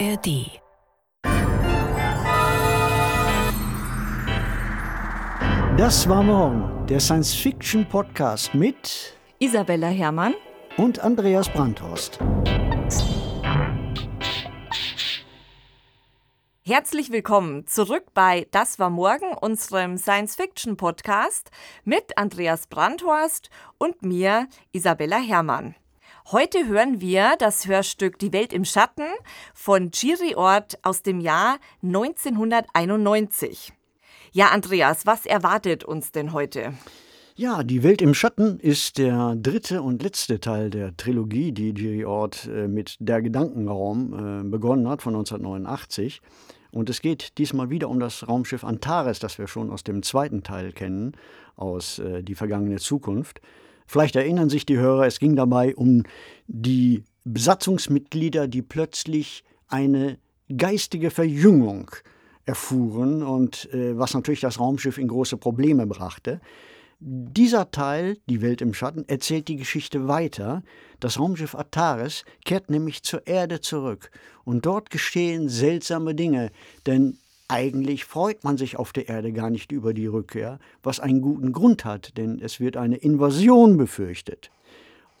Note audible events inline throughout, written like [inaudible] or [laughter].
ARD. Das war morgen, der Science-Fiction-Podcast mit Isabella Herrmann und Andreas Brandhorst. Herzlich willkommen zurück bei Das war morgen, unserem Science-Fiction-Podcast mit Andreas Brandhorst und mir, Isabella Herrmann. Heute hören wir das Hörstück Die Welt im Schatten von Giri Ort aus dem Jahr 1991. Ja, Andreas, was erwartet uns denn heute? Ja, Die Welt im Schatten ist der dritte und letzte Teil der Trilogie, die Giri Ort äh, mit Der Gedankenraum äh, begonnen hat von 1989. Und es geht diesmal wieder um das Raumschiff Antares, das wir schon aus dem zweiten Teil kennen, aus äh, Die vergangene Zukunft. Vielleicht erinnern sich die Hörer, es ging dabei um die Besatzungsmitglieder, die plötzlich eine geistige Verjüngung erfuhren und äh, was natürlich das Raumschiff in große Probleme brachte. Dieser Teil, die Welt im Schatten, erzählt die Geschichte weiter. Das Raumschiff Ataris kehrt nämlich zur Erde zurück und dort geschehen seltsame Dinge, denn eigentlich freut man sich auf der Erde gar nicht über die Rückkehr, was einen guten Grund hat, denn es wird eine Invasion befürchtet.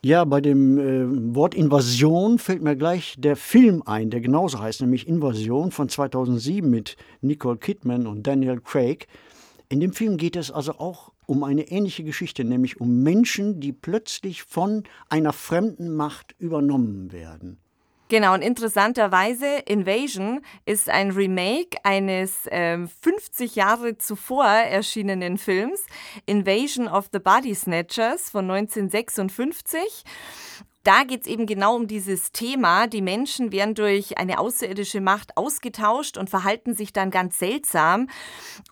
Ja, bei dem äh, Wort Invasion fällt mir gleich der Film ein, der genauso heißt, nämlich Invasion von 2007 mit Nicole Kidman und Daniel Craig. In dem Film geht es also auch um eine ähnliche Geschichte, nämlich um Menschen, die plötzlich von einer fremden Macht übernommen werden. Genau, und interessanterweise, Invasion ist ein Remake eines äh, 50 Jahre zuvor erschienenen Films, Invasion of the Body Snatchers von 1956 da geht es eben genau um dieses Thema. Die Menschen werden durch eine außerirdische Macht ausgetauscht und verhalten sich dann ganz seltsam.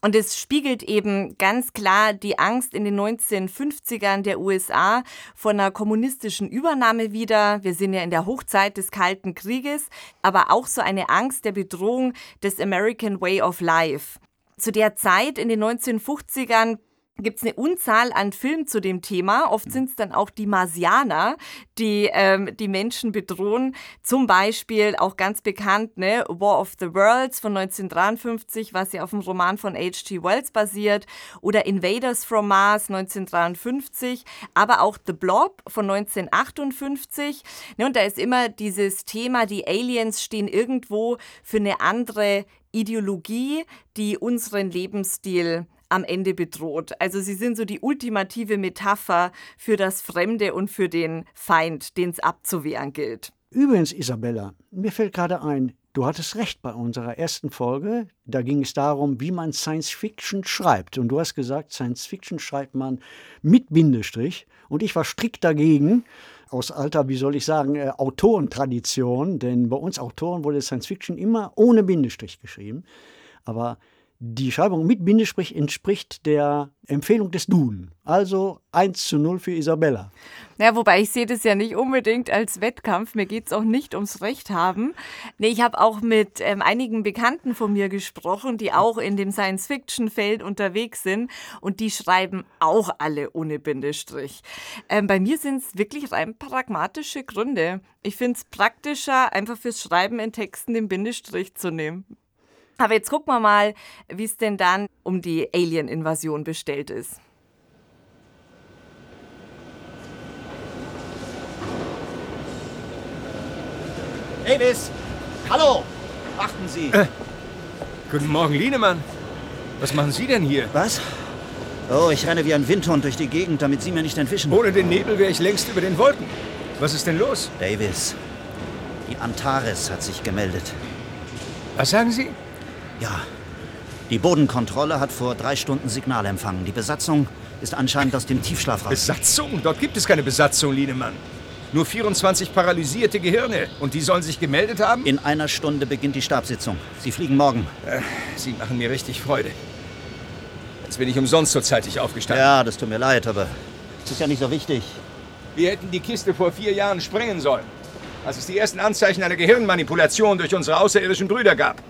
Und es spiegelt eben ganz klar die Angst in den 1950ern der USA vor einer kommunistischen Übernahme wider. Wir sind ja in der Hochzeit des Kalten Krieges, aber auch so eine Angst der Bedrohung des American Way of Life. Zu der Zeit in den 1950ern gibt es eine Unzahl an Filmen zu dem Thema. Oft sind es dann auch die Marsianer, die ähm, die Menschen bedrohen. Zum Beispiel auch ganz bekannt, ne, War of the Worlds von 1953, was ja auf dem Roman von H.G. Wells basiert, oder Invaders from Mars 1953, aber auch The Blob von 1958. Ne, und da ist immer dieses Thema, die Aliens stehen irgendwo für eine andere Ideologie, die unseren Lebensstil am Ende bedroht. Also sie sind so die ultimative Metapher für das Fremde und für den Feind, den es abzuwehren gilt. Übrigens, Isabella, mir fällt gerade ein, du hattest recht bei unserer ersten Folge. Da ging es darum, wie man Science Fiction schreibt. Und du hast gesagt, Science Fiction schreibt man mit Bindestrich. Und ich war strikt dagegen aus alter, wie soll ich sagen, äh, Autorentradition, denn bei uns Autoren wurde Science Fiction immer ohne Bindestrich geschrieben. Aber die Schreibung mit Bindestrich entspricht der Empfehlung des Duden. Also 1 zu 0 für Isabella. Ja, wobei ich sehe das ja nicht unbedingt als Wettkampf. Mir geht es auch nicht ums Recht haben. Nee, ich habe auch mit ähm, einigen Bekannten von mir gesprochen, die auch in dem Science-Fiction-Feld unterwegs sind. Und die schreiben auch alle ohne Bindestrich. Ähm, bei mir sind es wirklich rein pragmatische Gründe. Ich finde es praktischer, einfach fürs Schreiben in Texten den Bindestrich zu nehmen. Aber jetzt gucken wir mal, wie es denn dann um die Alien-Invasion bestellt ist. Davis! Hallo! Achten Sie! Äh, guten Morgen, Lienemann. Was machen Sie denn hier? Was? Oh, ich renne wie ein Windhund durch die Gegend, damit Sie mir nicht entwischen. Ohne den Nebel wäre ich längst über den Wolken. Was ist denn los? Davis, die Antares hat sich gemeldet. Was sagen Sie? Ja. Die Bodenkontrolle hat vor drei Stunden Signal empfangen. Die Besatzung ist anscheinend aus dem Tiefschlaf raus. Besatzung? Dort gibt es keine Besatzung, Lienemann. Nur 24 paralysierte Gehirne. Und die sollen sich gemeldet haben? In einer Stunde beginnt die Stabssitzung. Sie fliegen morgen. Äh, Sie machen mir richtig Freude. Jetzt bin ich umsonst so zeitig aufgestanden. Ja, das tut mir leid, aber es ist ja nicht so wichtig. Wir hätten die Kiste vor vier Jahren sprengen sollen. Als es die ersten Anzeichen einer Gehirnmanipulation durch unsere außerirdischen Brüder gab.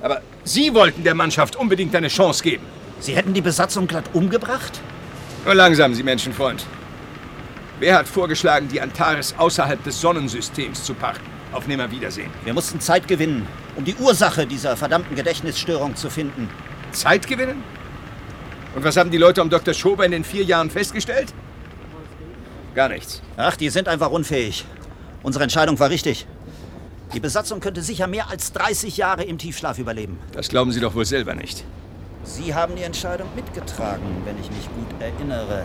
Aber Sie wollten der Mannschaft unbedingt eine Chance geben. Sie hätten die Besatzung glatt umgebracht? Nur langsam, Sie Menschenfreund. Wer hat vorgeschlagen, die Antares außerhalb des Sonnensystems zu parken? Auf Nimmerwiedersehen. Wir mussten Zeit gewinnen, um die Ursache dieser verdammten Gedächtnisstörung zu finden. Zeit gewinnen? Und was haben die Leute um Dr. Schober in den vier Jahren festgestellt? Gar nichts. Ach, die sind einfach unfähig. Unsere Entscheidung war richtig. Die Besatzung könnte sicher mehr als 30 Jahre im Tiefschlaf überleben. Das glauben Sie doch wohl selber nicht. Sie haben die Entscheidung mitgetragen, wenn ich mich gut erinnere.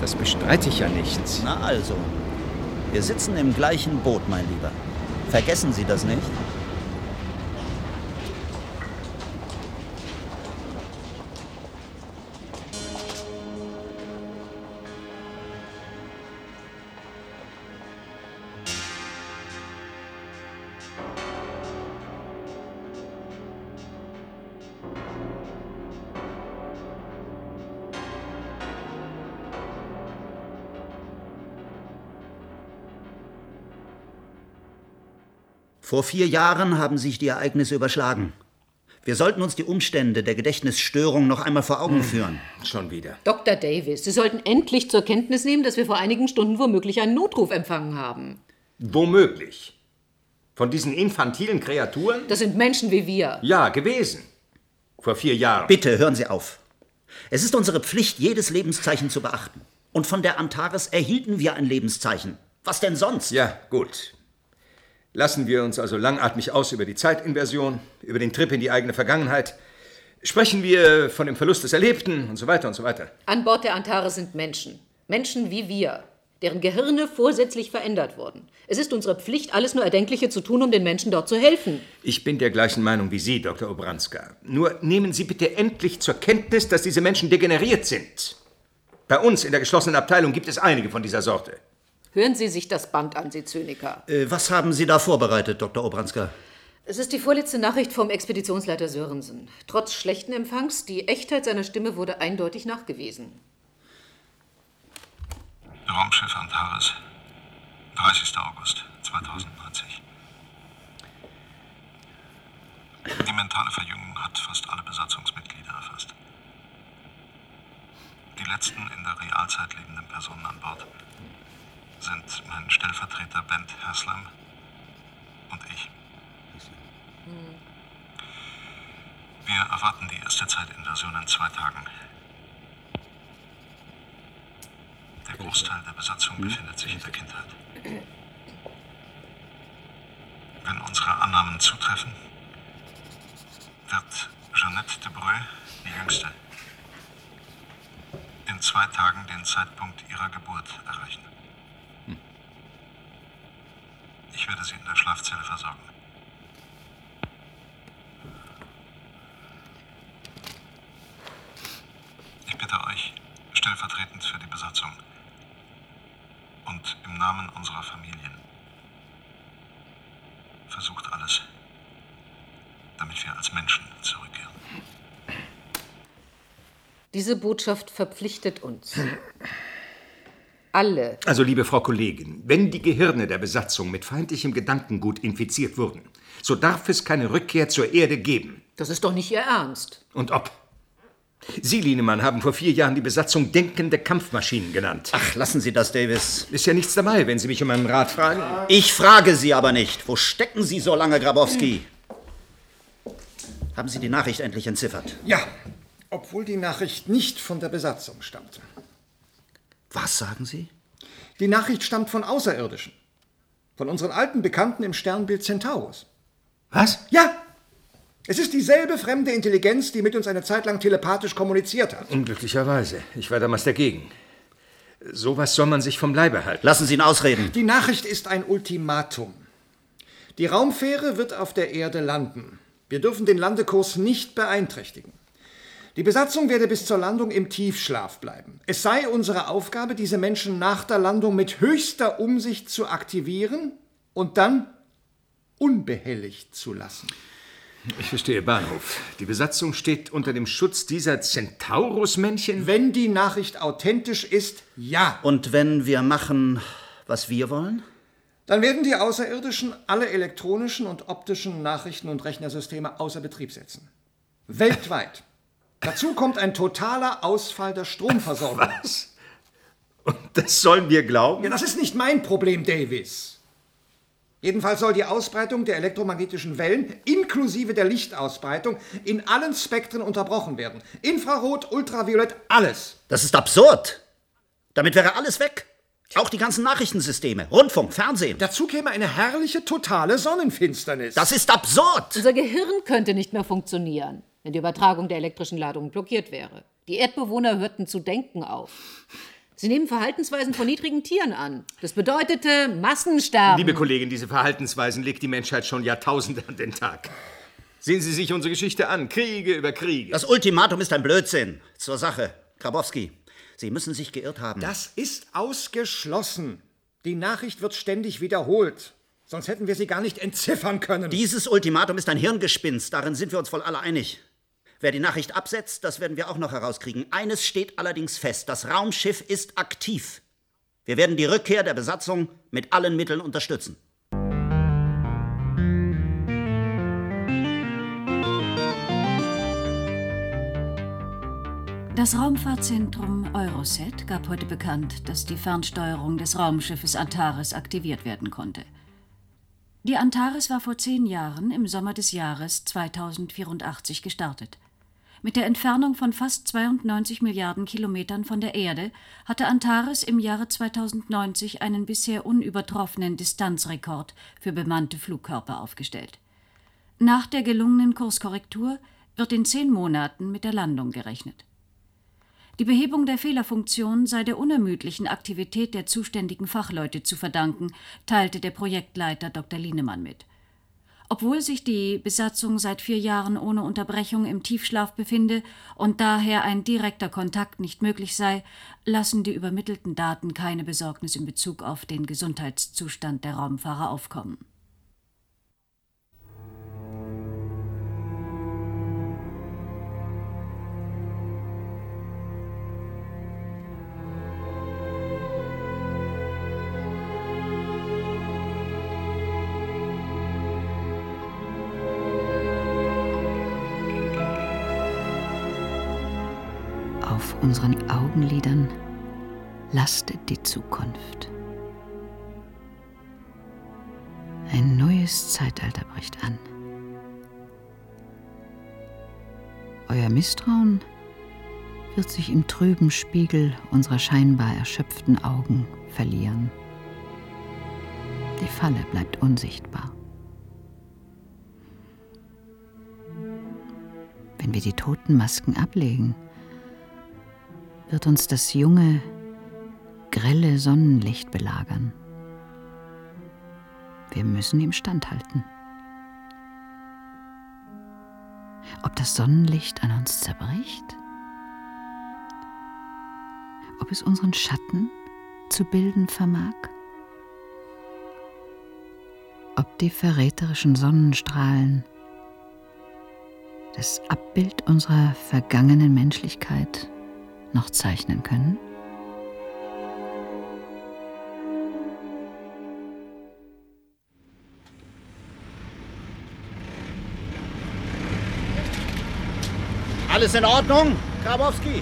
Das bestreite ich ja nicht. Na also, wir sitzen im gleichen Boot, mein Lieber. Vergessen Sie das nicht? Vor vier Jahren haben sich die Ereignisse überschlagen. Wir sollten uns die Umstände der Gedächtnisstörung noch einmal vor Augen führen. Schon wieder. Dr. Davis, Sie sollten endlich zur Kenntnis nehmen, dass wir vor einigen Stunden womöglich einen Notruf empfangen haben. Womöglich. Von diesen infantilen Kreaturen? Das sind Menschen wie wir. Ja, gewesen. Vor vier Jahren. Bitte hören Sie auf. Es ist unsere Pflicht, jedes Lebenszeichen zu beachten. Und von der Antares erhielten wir ein Lebenszeichen. Was denn sonst? Ja, gut. Lassen wir uns also langatmig aus über die Zeitinversion, über den Trip in die eigene Vergangenheit. Sprechen wir von dem Verlust des Erlebten und so weiter und so weiter. An Bord der Antares sind Menschen. Menschen wie wir, deren Gehirne vorsätzlich verändert wurden. Es ist unsere Pflicht, alles nur Erdenkliche zu tun, um den Menschen dort zu helfen. Ich bin der gleichen Meinung wie Sie, Dr. Obranska. Nur nehmen Sie bitte endlich zur Kenntnis, dass diese Menschen degeneriert sind. Bei uns in der geschlossenen Abteilung gibt es einige von dieser Sorte. Hören Sie sich das Band an, Sie Zyniker. Äh, was haben Sie da vorbereitet, Dr. Obranska? Es ist die vorletzte Nachricht vom Expeditionsleiter Sörensen. Trotz schlechten Empfangs, die Echtheit seiner Stimme wurde eindeutig nachgewiesen. Raumschiff Antares, 30. August 2090. Die mentale Verjüngung hat fast alle Besatzungsmitglieder erfasst. Die letzten in der Realzeit lebenden Personen an Bord sind mein Stellvertreter Bent Haslam und ich. Wir erwarten die erste Zeitinversion in zwei Tagen. Der Großteil der Besatzung befindet sich in der Kindheit. Wenn unsere Annahmen zutreffen, wird Jeannette de Breu, die Jüngste, in zwei Tagen den Zeitpunkt ihrer Geburt erreichen. Ich werde sie in der Schlafzelle versorgen. Ich bitte euch, stellvertretend für die Besatzung und im Namen unserer Familien, versucht alles, damit wir als Menschen zurückkehren. Diese Botschaft verpflichtet uns. Alle. Also, liebe Frau Kollegin, wenn die Gehirne der Besatzung mit feindlichem Gedankengut infiziert wurden, so darf es keine Rückkehr zur Erde geben. Das ist doch nicht Ihr Ernst. Und ob? Sie, Lienemann, haben vor vier Jahren die Besatzung denkende Kampfmaschinen genannt. Ach, lassen Sie das, Davis. Ist ja nichts dabei, wenn Sie mich um einen Rat fragen. Ich frage Sie aber nicht. Wo stecken Sie so lange, Grabowski? Haben Sie die Nachricht endlich entziffert? Ja, obwohl die Nachricht nicht von der Besatzung stammt. Was sagen Sie? Die Nachricht stammt von Außerirdischen. Von unseren alten Bekannten im Sternbild Centaurus. Was? Ja! Es ist dieselbe fremde Intelligenz, die mit uns eine Zeit lang telepathisch kommuniziert hat. Unglücklicherweise. Ich war damals dagegen. Sowas soll man sich vom Leibe halten. Lassen Sie ihn ausreden. Die Nachricht ist ein Ultimatum. Die Raumfähre wird auf der Erde landen. Wir dürfen den Landekurs nicht beeinträchtigen. Die Besatzung werde bis zur Landung im Tiefschlaf bleiben. Es sei unsere Aufgabe, diese Menschen nach der Landung mit höchster Umsicht zu aktivieren und dann unbehelligt zu lassen. Ich verstehe Bahnhof. Die Besatzung steht unter dem Schutz dieser Centaurus-Männchen? Wenn die Nachricht authentisch ist, ja. Und wenn wir machen, was wir wollen? Dann werden die Außerirdischen alle elektronischen und optischen Nachrichten- und Rechnersysteme außer Betrieb setzen. Weltweit. Dazu kommt ein totaler Ausfall der Stromversorgung. [laughs] Was? Und das sollen wir glauben? Ja, das ist nicht mein Problem, Davis. Jedenfalls soll die Ausbreitung der elektromagnetischen Wellen inklusive der Lichtausbreitung in allen Spektren unterbrochen werden. Infrarot, Ultraviolett, alles. Das ist absurd. Damit wäre alles weg. Auch die ganzen Nachrichtensysteme, Rundfunk, Fernsehen. Dazu käme eine herrliche totale Sonnenfinsternis. Das ist absurd. Unser Gehirn könnte nicht mehr funktionieren, wenn die Übertragung der elektrischen Ladung blockiert wäre. Die Erdbewohner hörten zu denken auf. Sie nehmen Verhaltensweisen von niedrigen Tieren an. Das bedeutete Massensterben. Liebe Kollegin, diese Verhaltensweisen legt die Menschheit schon Jahrtausende an den Tag. Sehen Sie sich unsere Geschichte an. Kriege über Kriege. Das Ultimatum ist ein Blödsinn. Zur Sache. Grabowski, Sie müssen sich geirrt haben. Das ist ausgeschlossen. Die Nachricht wird ständig wiederholt. Sonst hätten wir sie gar nicht entziffern können. Dieses Ultimatum ist ein Hirngespinst. Darin sind wir uns wohl alle einig. Wer die Nachricht absetzt, das werden wir auch noch herauskriegen. Eines steht allerdings fest. Das Raumschiff ist aktiv. Wir werden die Rückkehr der Besatzung mit allen Mitteln unterstützen. Das Raumfahrtzentrum Euroset gab heute bekannt, dass die Fernsteuerung des Raumschiffes Antares aktiviert werden konnte. Die Antares war vor zehn Jahren im Sommer des Jahres 2084 gestartet. Mit der Entfernung von fast 92 Milliarden Kilometern von der Erde hatte Antares im Jahre 2090 einen bisher unübertroffenen Distanzrekord für bemannte Flugkörper aufgestellt. Nach der gelungenen Kurskorrektur wird in zehn Monaten mit der Landung gerechnet. Die Behebung der Fehlerfunktion sei der unermüdlichen Aktivität der zuständigen Fachleute zu verdanken, teilte der Projektleiter Dr. Lienemann mit. Obwohl sich die Besatzung seit vier Jahren ohne Unterbrechung im Tiefschlaf befinde und daher ein direkter Kontakt nicht möglich sei, lassen die übermittelten Daten keine Besorgnis in Bezug auf den Gesundheitszustand der Raumfahrer aufkommen. Unseren Augenlidern lastet die Zukunft. Ein neues Zeitalter bricht an. Euer Misstrauen wird sich im trüben Spiegel unserer scheinbar erschöpften Augen verlieren. Die Falle bleibt unsichtbar. Wenn wir die toten Masken ablegen, wird uns das junge, grelle Sonnenlicht belagern. Wir müssen ihm standhalten. Ob das Sonnenlicht an uns zerbricht? Ob es unseren Schatten zu bilden vermag? Ob die verräterischen Sonnenstrahlen das Abbild unserer vergangenen Menschlichkeit noch zeichnen können? Alles in Ordnung, Grabowski?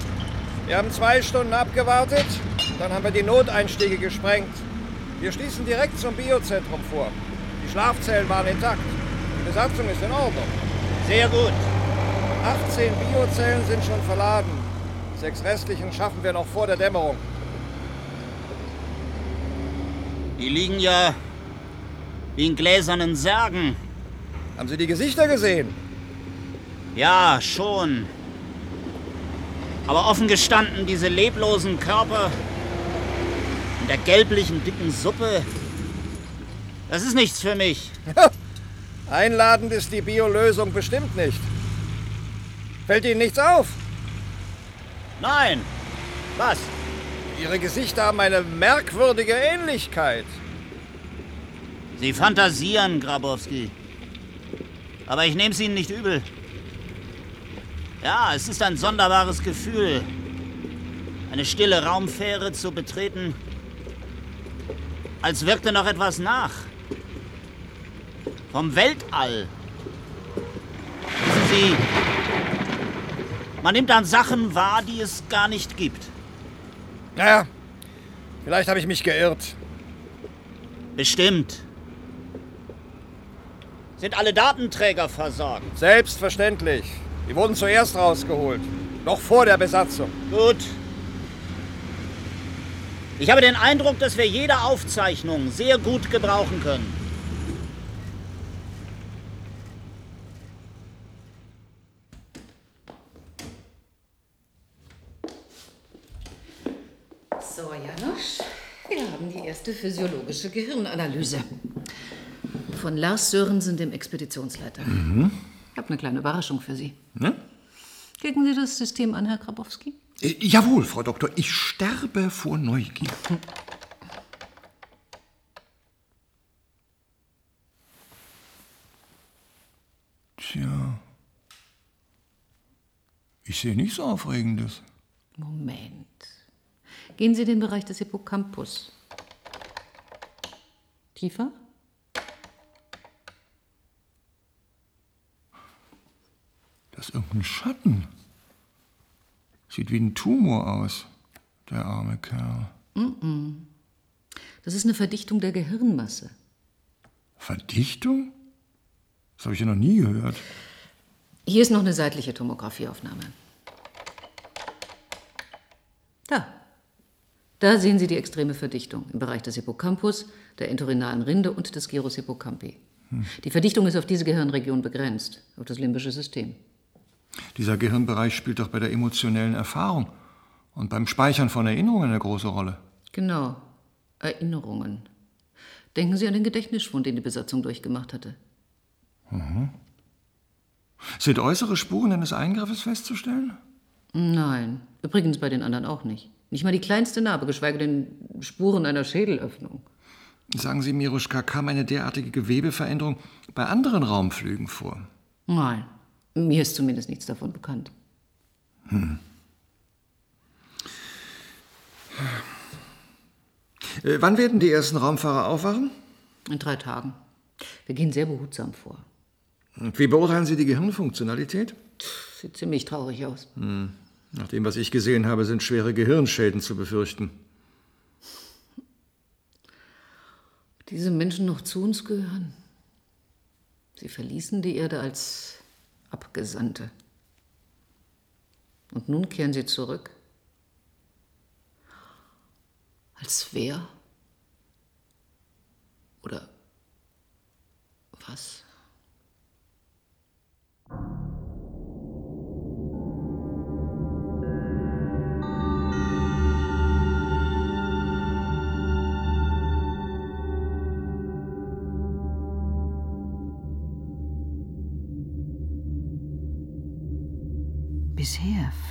Wir haben zwei Stunden abgewartet, dann haben wir die Noteinstiege gesprengt. Wir schließen direkt zum Biozentrum vor. Die Schlafzellen waren intakt. Die Besatzung ist in Ordnung. Sehr gut. 18 Biozellen sind schon verladen. Sechs restlichen schaffen wir noch vor der Dämmerung. Die liegen ja wie in gläsernen Särgen. Haben Sie die Gesichter gesehen? Ja, schon. Aber offen gestanden, diese leblosen Körper in der gelblichen, dicken Suppe, das ist nichts für mich. Einladend ist die Biolösung bestimmt nicht. Fällt Ihnen nichts auf? Nein. Was? Ihre Gesichter haben eine merkwürdige Ähnlichkeit. Sie fantasieren, Grabowski. Aber ich nehme es Ihnen nicht übel. Ja, es ist ein sonderbares Gefühl, eine stille Raumfähre zu betreten, als wirkte noch etwas nach. Vom Weltall. Wissen Sie, man nimmt dann Sachen wahr, die es gar nicht gibt. Naja, vielleicht habe ich mich geirrt. Bestimmt. Sind alle Datenträger versorgt? Selbstverständlich. Die wurden zuerst rausgeholt. Noch vor der Besatzung. Gut. Ich habe den Eindruck, dass wir jede Aufzeichnung sehr gut gebrauchen können. So, Janosch, wir haben die erste physiologische Gehirnanalyse. Von Lars Sörensen, dem Expeditionsleiter. Ich habe eine kleine Überraschung für Sie. Ne? Klicken Sie das System an, Herr Grabowski? Äh, jawohl, Frau Doktor, ich sterbe vor Neugier. [laughs] Tja. Ich sehe nichts Aufregendes. Moment. Gehen Sie in den Bereich des Hippocampus. Tiefer? Das ist irgendein Schatten. Sieht wie ein Tumor aus, der arme Kerl. Das ist eine Verdichtung der Gehirnmasse. Verdichtung? Das habe ich ja noch nie gehört. Hier ist noch eine seitliche Tomographieaufnahme. Da. Da sehen Sie die extreme Verdichtung im Bereich des Hippocampus, der entorhinalen Rinde und des Gyrus hippocampi. Die Verdichtung ist auf diese Gehirnregion begrenzt, auf das limbische System. Dieser Gehirnbereich spielt doch bei der emotionellen Erfahrung und beim Speichern von Erinnerungen eine große Rolle. Genau. Erinnerungen. Denken Sie an den Gedächtnisschwund, den die Besatzung durchgemacht hatte. Sind äußere Spuren eines Eingriffes festzustellen? Nein. Übrigens bei den anderen auch nicht. Nicht mal die kleinste Narbe, geschweige denn Spuren einer Schädelöffnung. Sagen Sie, Miruschka, kam eine derartige Gewebeveränderung bei anderen Raumflügen vor? Nein. Mir ist zumindest nichts davon bekannt. Äh, wann werden die ersten Raumfahrer aufwachen? In drei Tagen. Wir gehen sehr behutsam vor. Und wie beurteilen Sie die Gehirnfunktionalität? Sieht ziemlich traurig aus. Nach dem, was ich gesehen habe, sind schwere Gehirnschäden zu befürchten. Diese Menschen noch zu uns gehören. Sie verließen die Erde als Abgesandte. Und nun kehren sie zurück. Als wer? Oder was?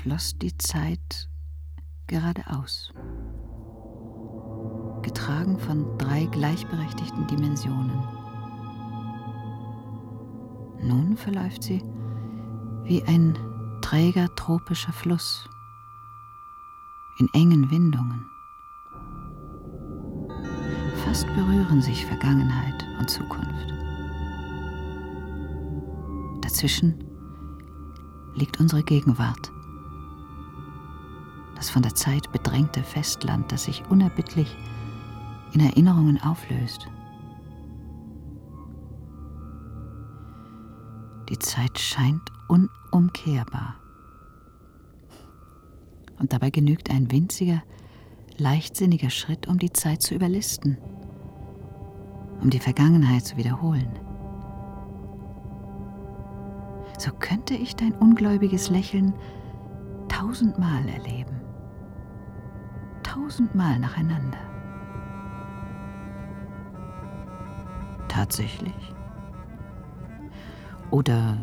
Floss die Zeit geradeaus, getragen von drei gleichberechtigten Dimensionen. Nun verläuft sie wie ein träger tropischer Fluss in engen Windungen. Fast berühren sich Vergangenheit und Zukunft. Dazwischen liegt unsere Gegenwart. Das von der Zeit bedrängte Festland, das sich unerbittlich in Erinnerungen auflöst. Die Zeit scheint unumkehrbar. Und dabei genügt ein winziger, leichtsinniger Schritt, um die Zeit zu überlisten, um die Vergangenheit zu wiederholen. So könnte ich dein ungläubiges Lächeln tausendmal erleben. Tausendmal nacheinander. Tatsächlich? Oder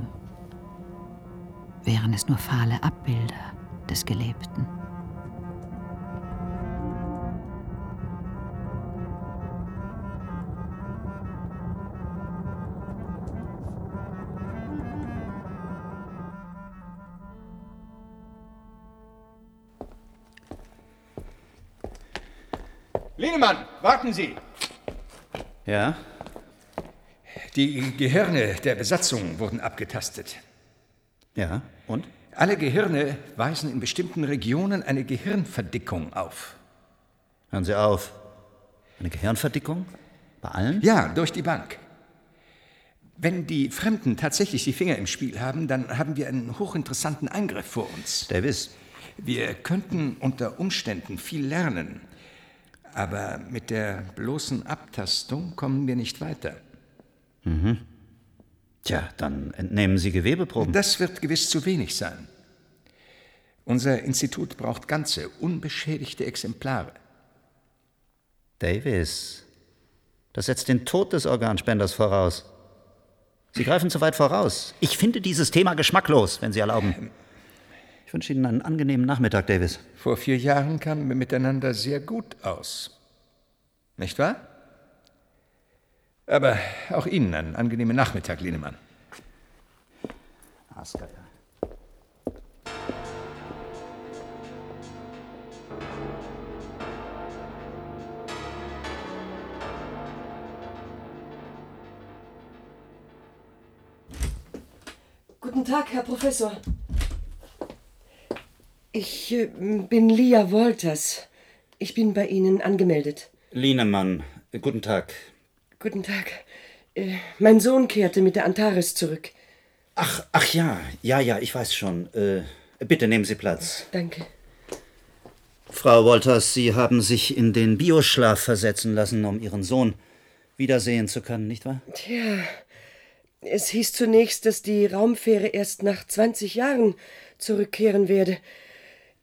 wären es nur fahle Abbilder des Gelebten? Lienemann, warten Sie! Ja? Die Gehirne der Besatzung wurden abgetastet. Ja. Und? Alle Gehirne weisen in bestimmten Regionen eine Gehirnverdickung auf. Hören Sie auf. Eine Gehirnverdickung? Bei allen? Ja, durch die Bank. Wenn die Fremden tatsächlich die Finger im Spiel haben, dann haben wir einen hochinteressanten Eingriff vor uns. Davis. Wir könnten unter Umständen viel lernen. Aber mit der bloßen Abtastung kommen wir nicht weiter. Mhm. Tja, dann entnehmen Sie Gewebeproben. Das wird gewiss zu wenig sein. Unser Institut braucht ganze, unbeschädigte Exemplare. Davis, das setzt den Tod des Organspenders voraus. Sie greifen zu weit voraus. Ich finde dieses Thema geschmacklos, wenn Sie erlauben. Ich wünsche Ihnen einen angenehmen Nachmittag, Davis. Vor vier Jahren kamen wir miteinander sehr gut aus. Nicht wahr? Aber auch Ihnen einen angenehmen Nachmittag, Lienemann. Asker. Guten Tag, Herr Professor. Ich äh, bin Lia Wolters. Ich bin bei Ihnen angemeldet. Lienemann, guten Tag. Guten Tag. Äh, mein Sohn kehrte mit der Antares zurück. Ach, ach ja, ja, ja, ich weiß schon. Äh, bitte nehmen Sie Platz. Danke. Frau Wolters, Sie haben sich in den Bioschlaf versetzen lassen, um Ihren Sohn wiedersehen zu können, nicht wahr? Tja, es hieß zunächst, dass die Raumfähre erst nach 20 Jahren zurückkehren werde.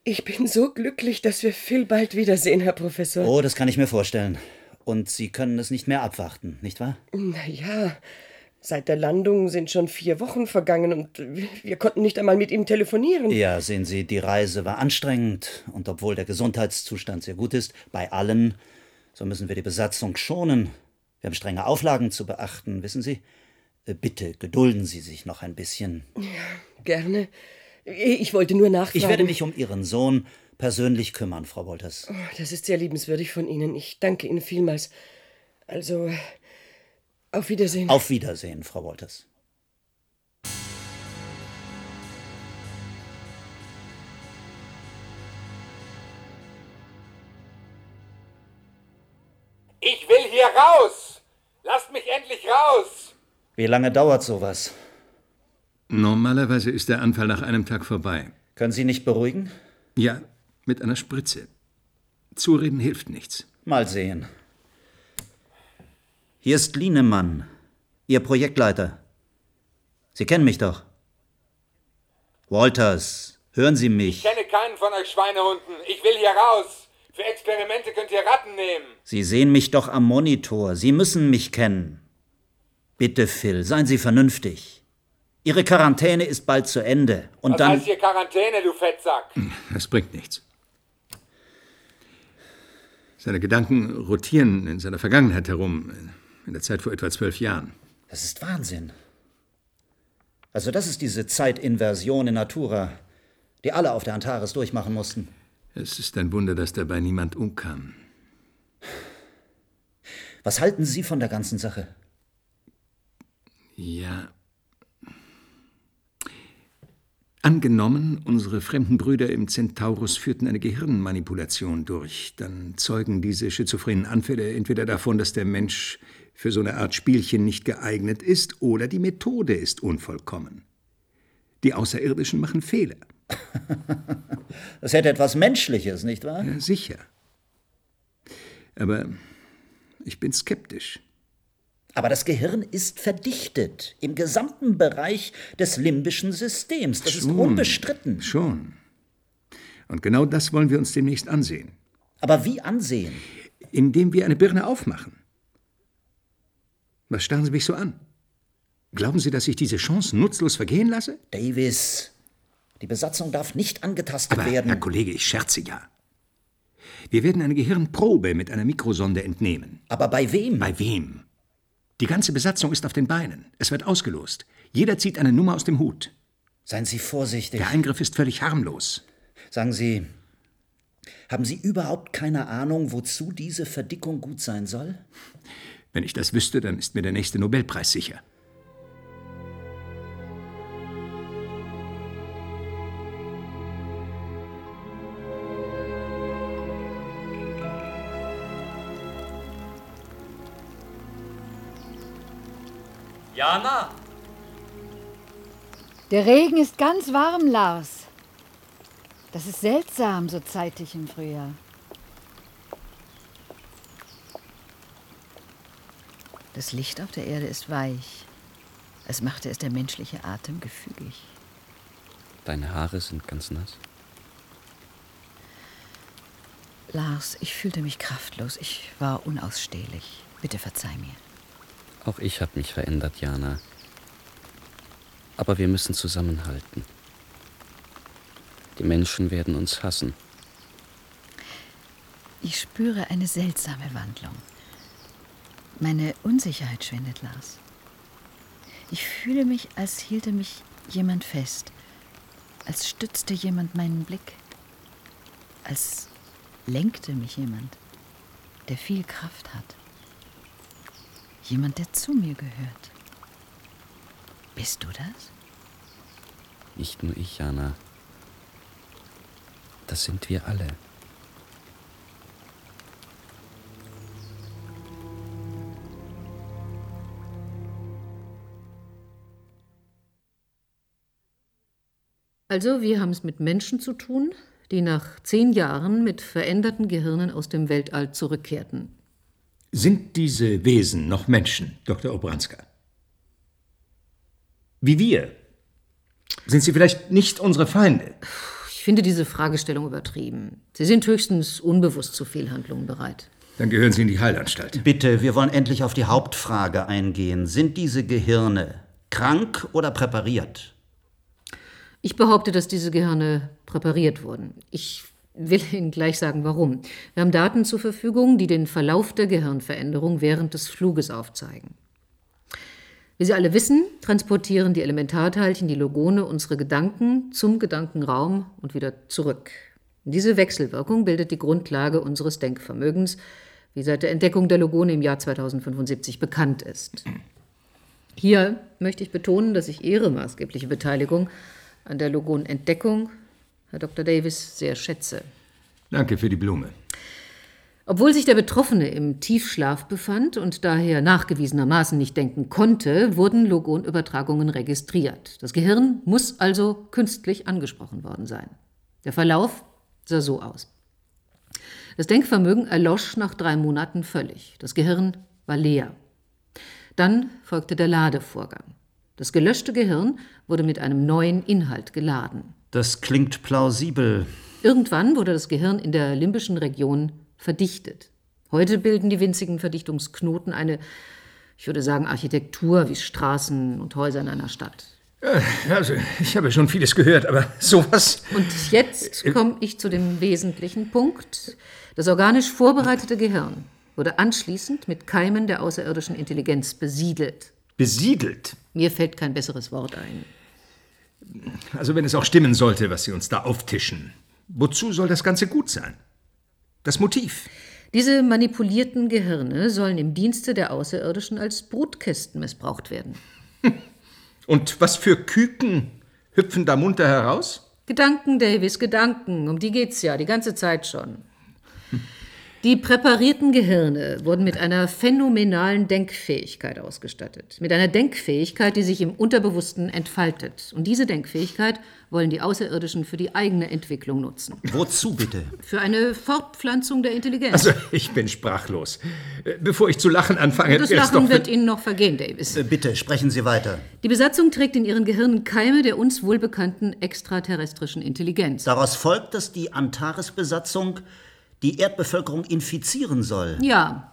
Ich bin so glücklich, dass wir Phil bald wiedersehen, Herr Professor. Oh, das kann ich mir vorstellen. Und Sie können es nicht mehr abwarten, nicht wahr? Na ja, seit der Landung sind schon vier Wochen vergangen und wir konnten nicht einmal mit ihm telefonieren. Ja, sehen Sie, die Reise war anstrengend und obwohl der Gesundheitszustand sehr gut ist, bei allen, so müssen wir die Besatzung schonen. Wir haben strenge Auflagen zu beachten, wissen Sie? Äh, Bitte gedulden Sie sich noch ein bisschen. Ja, gerne. Ich wollte nur nachfragen. Ich werde mich um Ihren Sohn persönlich kümmern, Frau Wolters. Oh, das ist sehr liebenswürdig von Ihnen. Ich danke Ihnen vielmals. Also, auf Wiedersehen. Auf Wiedersehen, Frau Wolters. Ich will hier raus! Lasst mich endlich raus! Wie lange dauert sowas? Normalerweise ist der Anfall nach einem Tag vorbei. Können Sie nicht beruhigen? Ja, mit einer Spritze. Zureden hilft nichts. Mal sehen. Hier ist Lienemann, Ihr Projektleiter. Sie kennen mich doch. Walters, hören Sie mich. Ich kenne keinen von euch Schweinehunden. Ich will hier raus. Für Experimente könnt ihr Ratten nehmen. Sie sehen mich doch am Monitor. Sie müssen mich kennen. Bitte, Phil, seien Sie vernünftig. Ihre Quarantäne ist bald zu Ende. Und Was dann. heißt hier Quarantäne, du Fettsack? Das bringt nichts. Seine Gedanken rotieren in seiner Vergangenheit herum, in der Zeit vor etwa zwölf Jahren. Das ist Wahnsinn. Also, das ist diese Zeitinversion in Natura, die alle auf der Antares durchmachen mussten. Es ist ein Wunder, dass dabei niemand umkam. Was halten Sie von der ganzen Sache? Ja. Angenommen, unsere fremden Brüder im Centaurus führten eine Gehirnmanipulation durch, dann zeugen diese schizophrenen Anfälle entweder davon, dass der Mensch für so eine Art Spielchen nicht geeignet ist, oder die Methode ist unvollkommen. Die Außerirdischen machen Fehler. [laughs] Das hätte etwas Menschliches, nicht wahr? Ja, sicher. Aber ich bin skeptisch. Aber das Gehirn ist verdichtet im gesamten Bereich des limbischen Systems. Das ist unbestritten. Schon. Und genau das wollen wir uns demnächst ansehen. Aber wie ansehen? Indem wir eine Birne aufmachen. Was starren Sie mich so an? Glauben Sie, dass ich diese Chance nutzlos vergehen lasse? Davis, die Besatzung darf nicht angetastet Aber, werden. Herr Kollege, ich scherze ja. Wir werden eine Gehirnprobe mit einer Mikrosonde entnehmen. Aber bei wem? Bei wem? Die ganze Besatzung ist auf den Beinen. Es wird ausgelost. Jeder zieht eine Nummer aus dem Hut. Seien Sie vorsichtig. Der Eingriff ist völlig harmlos. Sagen Sie, haben Sie überhaupt keine Ahnung, wozu diese Verdickung gut sein soll? Wenn ich das wüsste, dann ist mir der nächste Nobelpreis sicher. Jana? Der Regen ist ganz warm, Lars. Das ist seltsam, so zeitig im Frühjahr. Das Licht auf der Erde ist weich, als machte es der menschliche Atem gefügig. Deine Haare sind ganz nass. Lars, ich fühlte mich kraftlos. Ich war unausstehlich. Bitte verzeih mir. Auch ich habe mich verändert, Jana. Aber wir müssen zusammenhalten. Die Menschen werden uns hassen. Ich spüre eine seltsame Wandlung. Meine Unsicherheit schwindet, Lars. Ich fühle mich, als hielte mich jemand fest, als stützte jemand meinen Blick, als lenkte mich jemand, der viel Kraft hat. Jemand, der zu mir gehört. Bist du das? Nicht nur ich, Jana. Das sind wir alle. Also, wir haben es mit Menschen zu tun, die nach zehn Jahren mit veränderten Gehirnen aus dem Weltall zurückkehrten. Sind diese Wesen noch Menschen, Dr. Obranska? Wie wir? Sind sie vielleicht nicht unsere Feinde? Ich finde diese Fragestellung übertrieben. Sie sind höchstens unbewusst zu Fehlhandlungen bereit. Dann gehören Sie in die Heilanstalt. Bitte, wir wollen endlich auf die Hauptfrage eingehen. Sind diese Gehirne krank oder präpariert? Ich behaupte, dass diese Gehirne präpariert wurden. Ich will Ihnen gleich sagen, warum. Wir haben Daten zur Verfügung, die den Verlauf der Gehirnveränderung während des Fluges aufzeigen. Wie Sie alle wissen, transportieren die Elementarteilchen, die Logone, unsere Gedanken zum Gedankenraum und wieder zurück. Diese Wechselwirkung bildet die Grundlage unseres Denkvermögens, wie seit der Entdeckung der Logone im Jahr 2075 bekannt ist. Hier möchte ich betonen, dass ich Ihre maßgebliche Beteiligung an der Logonentdeckung, Herr Dr. Davis, sehr schätze. Danke für die Blume. Obwohl sich der Betroffene im Tiefschlaf befand und daher nachgewiesenermaßen nicht denken konnte, wurden Logonübertragungen registriert. Das Gehirn muss also künstlich angesprochen worden sein. Der Verlauf sah so aus. Das Denkvermögen erlosch nach drei Monaten völlig. Das Gehirn war leer. Dann folgte der Ladevorgang. Das gelöschte Gehirn wurde mit einem neuen Inhalt geladen. Das klingt plausibel. Irgendwann wurde das Gehirn in der limbischen Region verdichtet. Heute bilden die winzigen Verdichtungsknoten eine, ich würde sagen, Architektur wie Straßen und Häuser in einer Stadt. Also, ich habe schon vieles gehört, aber sowas. Und jetzt komme ich zu dem wesentlichen Punkt. Das organisch vorbereitete Gehirn wurde anschließend mit Keimen der außerirdischen Intelligenz besiedelt. Besiedelt? Mir fällt kein besseres Wort ein. Also, wenn es auch stimmen sollte, was Sie uns da auftischen, wozu soll das Ganze gut sein? Das Motiv. Diese manipulierten Gehirne sollen im Dienste der Außerirdischen als Brutkästen missbraucht werden. [laughs] Und was für Küken hüpfen da munter heraus? Gedanken, Davis, Gedanken. Um die geht's ja, die ganze Zeit schon. Die präparierten Gehirne wurden mit einer phänomenalen Denkfähigkeit ausgestattet. Mit einer Denkfähigkeit, die sich im Unterbewussten entfaltet. Und diese Denkfähigkeit wollen die Außerirdischen für die eigene Entwicklung nutzen. Wozu bitte? Für eine Fortpflanzung der Intelligenz. Also, ich bin sprachlos. Bevor ich zu lachen anfange, das Lachen wird Ihnen noch vergehen, Davis. Äh, Bitte, sprechen Sie weiter. Die Besatzung trägt in ihren Gehirnen Keime der uns wohlbekannten extraterrestrischen Intelligenz. Daraus folgt, dass die Antares-Besatzung die Erdbevölkerung infizieren soll. Ja,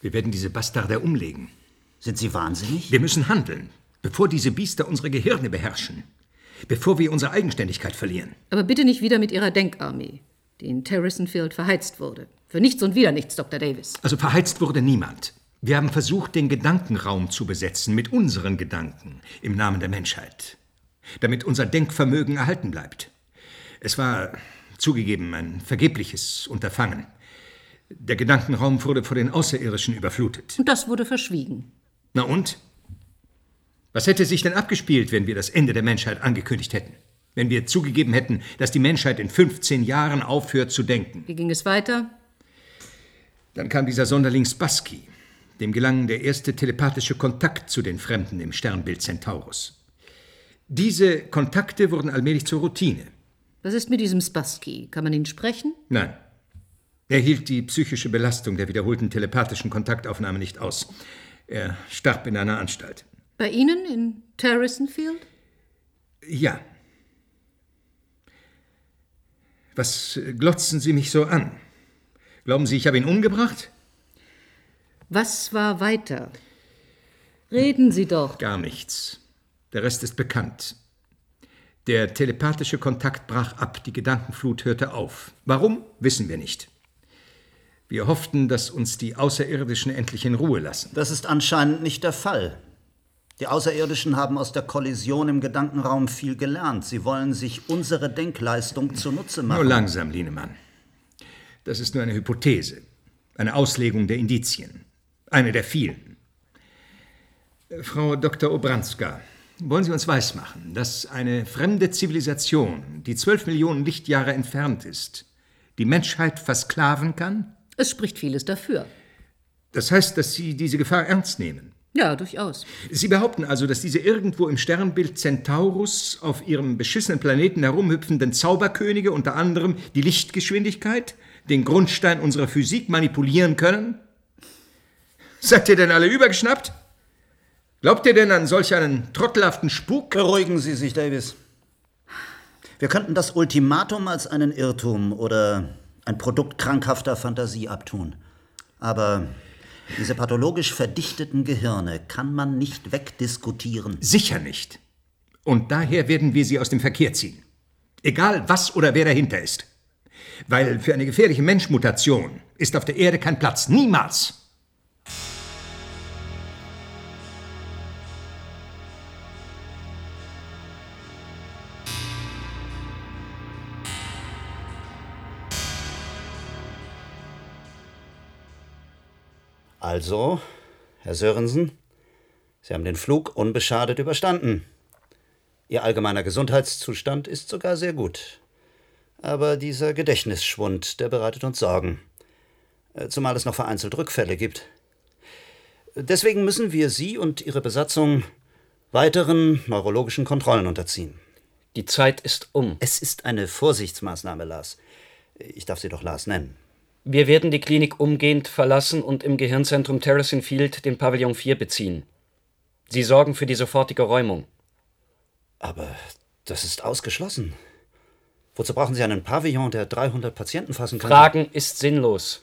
Wir werden diese Bastarde umlegen. Sind Sie wahnsinnig? Wir müssen handeln, bevor diese Biester unsere Gehirne beherrschen. Bevor wir unsere Eigenständigkeit verlieren. aber bitte nicht wieder mit Ihrer Denkarmee, die in Terracon Field verheizt wurde. Für nichts und wieder nichts, Dr. Davis. Also verheizt wurde niemand. Wir haben versucht, den Gedankenraum zu besetzen mit unseren Gedanken im Namen der Menschheit, damit unser Denkvermögen erhalten bleibt. Es war zugegeben ein vergebliches Unterfangen. Der Gedankenraum wurde vor den Außerirdischen überflutet. Und das wurde verschwiegen. Na und? Was hätte sich denn abgespielt, wenn wir das Ende der Menschheit angekündigt hätten? Wenn wir zugegeben hätten, dass die Menschheit in 15 Jahren aufhört zu denken? Wie ging es weiter? Dann kam dieser Sonderling Spassky, Dem gelang der erste telepathische Kontakt zu den Fremden im Sternbild Centaurus. Diese Kontakte wurden allmählich zur Routine. Was ist mit diesem Spassky? Kann man ihn sprechen? Nein. Er hielt die psychische Belastung der wiederholten telepathischen Kontaktaufnahme nicht aus. Er starb in einer Anstalt. Bei Ihnen in Terrasonfield? Ja. Was glotzen Sie mich so an? Glauben Sie, ich habe ihn umgebracht? Was war weiter? Reden Sie doch. Gar nichts. Der Rest ist bekannt. Der telepathische Kontakt brach ab, die Gedankenflut hörte auf. Warum, wissen wir nicht. Wir hofften, dass uns die Außerirdischen endlich in Ruhe lassen. Das ist anscheinend nicht der Fall. Die Außerirdischen haben aus der Kollision im Gedankenraum viel gelernt. Sie wollen sich unsere Denkleistung zunutze machen. Nur langsam, Lienemann. Das ist nur eine Hypothese, eine Auslegung der Indizien, eine der vielen. Frau Dr. Obranska, wollen Sie uns weismachen, dass eine fremde Zivilisation, die zwölf Millionen Lichtjahre entfernt ist, die Menschheit versklaven kann? Es spricht vieles dafür. Das heißt, dass Sie diese Gefahr ernst nehmen. Ja, durchaus. Sie behaupten also, dass diese irgendwo im Sternbild Centaurus auf ihrem beschissenen Planeten herumhüpfenden Zauberkönige unter anderem die Lichtgeschwindigkeit, den Grundstein unserer Physik manipulieren können? Seid ihr denn alle übergeschnappt? Glaubt ihr denn an solch einen trottelhaften Spuk? Beruhigen Sie sich, Davis. Wir könnten das Ultimatum als einen Irrtum oder ein Produkt krankhafter Fantasie abtun. Aber diese pathologisch verdichteten Gehirne kann man nicht wegdiskutieren. Sicher nicht. Und daher werden wir sie aus dem Verkehr ziehen. Egal was oder wer dahinter ist. Weil für eine gefährliche Menschmutation ist auf der Erde kein Platz. Niemals. Also, Herr Sörensen, Sie haben den Flug unbeschadet überstanden. Ihr allgemeiner Gesundheitszustand ist sogar sehr gut. Aber dieser Gedächtnisschwund, der bereitet uns Sorgen. Äh, zumal es noch vereinzelt Rückfälle gibt. Deswegen müssen wir Sie und Ihre Besatzung weiteren neurologischen Kontrollen unterziehen. Die Zeit ist um. Es ist eine Vorsichtsmaßnahme, Lars. Ich darf Sie doch Lars nennen. Wir werden die Klinik umgehend verlassen und im Gehirnzentrum Terracing Field den Pavillon 4 beziehen. Sie sorgen für die sofortige Räumung. Aber das ist ausgeschlossen. Wozu brauchen Sie einen Pavillon, der 300 Patienten fassen kann? Fragen ist sinnlos.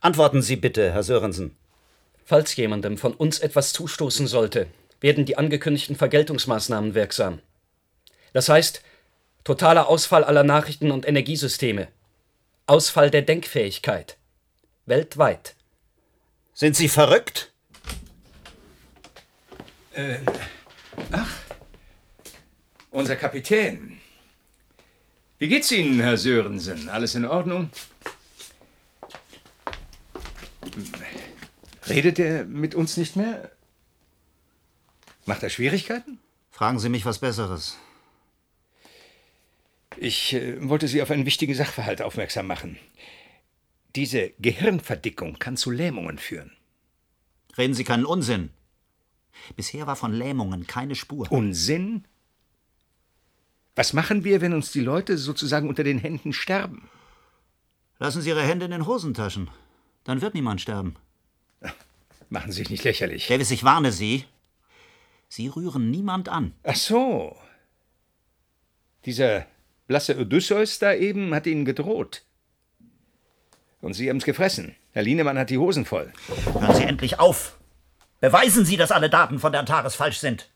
Antworten Sie bitte, Herr Sörensen. Falls jemandem von uns etwas zustoßen sollte, werden die angekündigten Vergeltungsmaßnahmen wirksam. Das heißt, totaler Ausfall aller Nachrichten- und Energiesysteme. Ausfall der Denkfähigkeit. Weltweit. Sind Sie verrückt? Äh, ach, unser Kapitän. Wie geht's Ihnen, Herr Sörensen? Alles in Ordnung? Redet er mit uns nicht mehr? Macht er Schwierigkeiten? Fragen Sie mich was Besseres. Ich äh, wollte Sie auf einen wichtigen Sachverhalt aufmerksam machen. Diese Gehirnverdickung kann zu Lähmungen führen. Reden Sie keinen Unsinn. Bisher war von Lähmungen keine Spur. Unsinn? Was machen wir, wenn uns die Leute sozusagen unter den Händen sterben? Lassen Sie Ihre Hände in den Hosentaschen. Dann wird niemand sterben. Machen Sie sich nicht lächerlich. Davis, ich warne Sie. Sie rühren niemand an. Ach so. Dieser blasse Odysseus da eben hat Ihnen gedroht. Und Sie haben's gefressen. Herr Lienemann hat die Hosen voll. Hören Sie endlich auf. Beweisen Sie, dass alle Daten von der Antares falsch sind.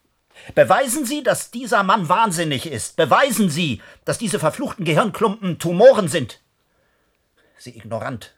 Beweisen Sie, dass dieser Mann wahnsinnig ist. Beweisen Sie, dass diese verfluchten Gehirnklumpen Tumoren sind. Sie ignorant.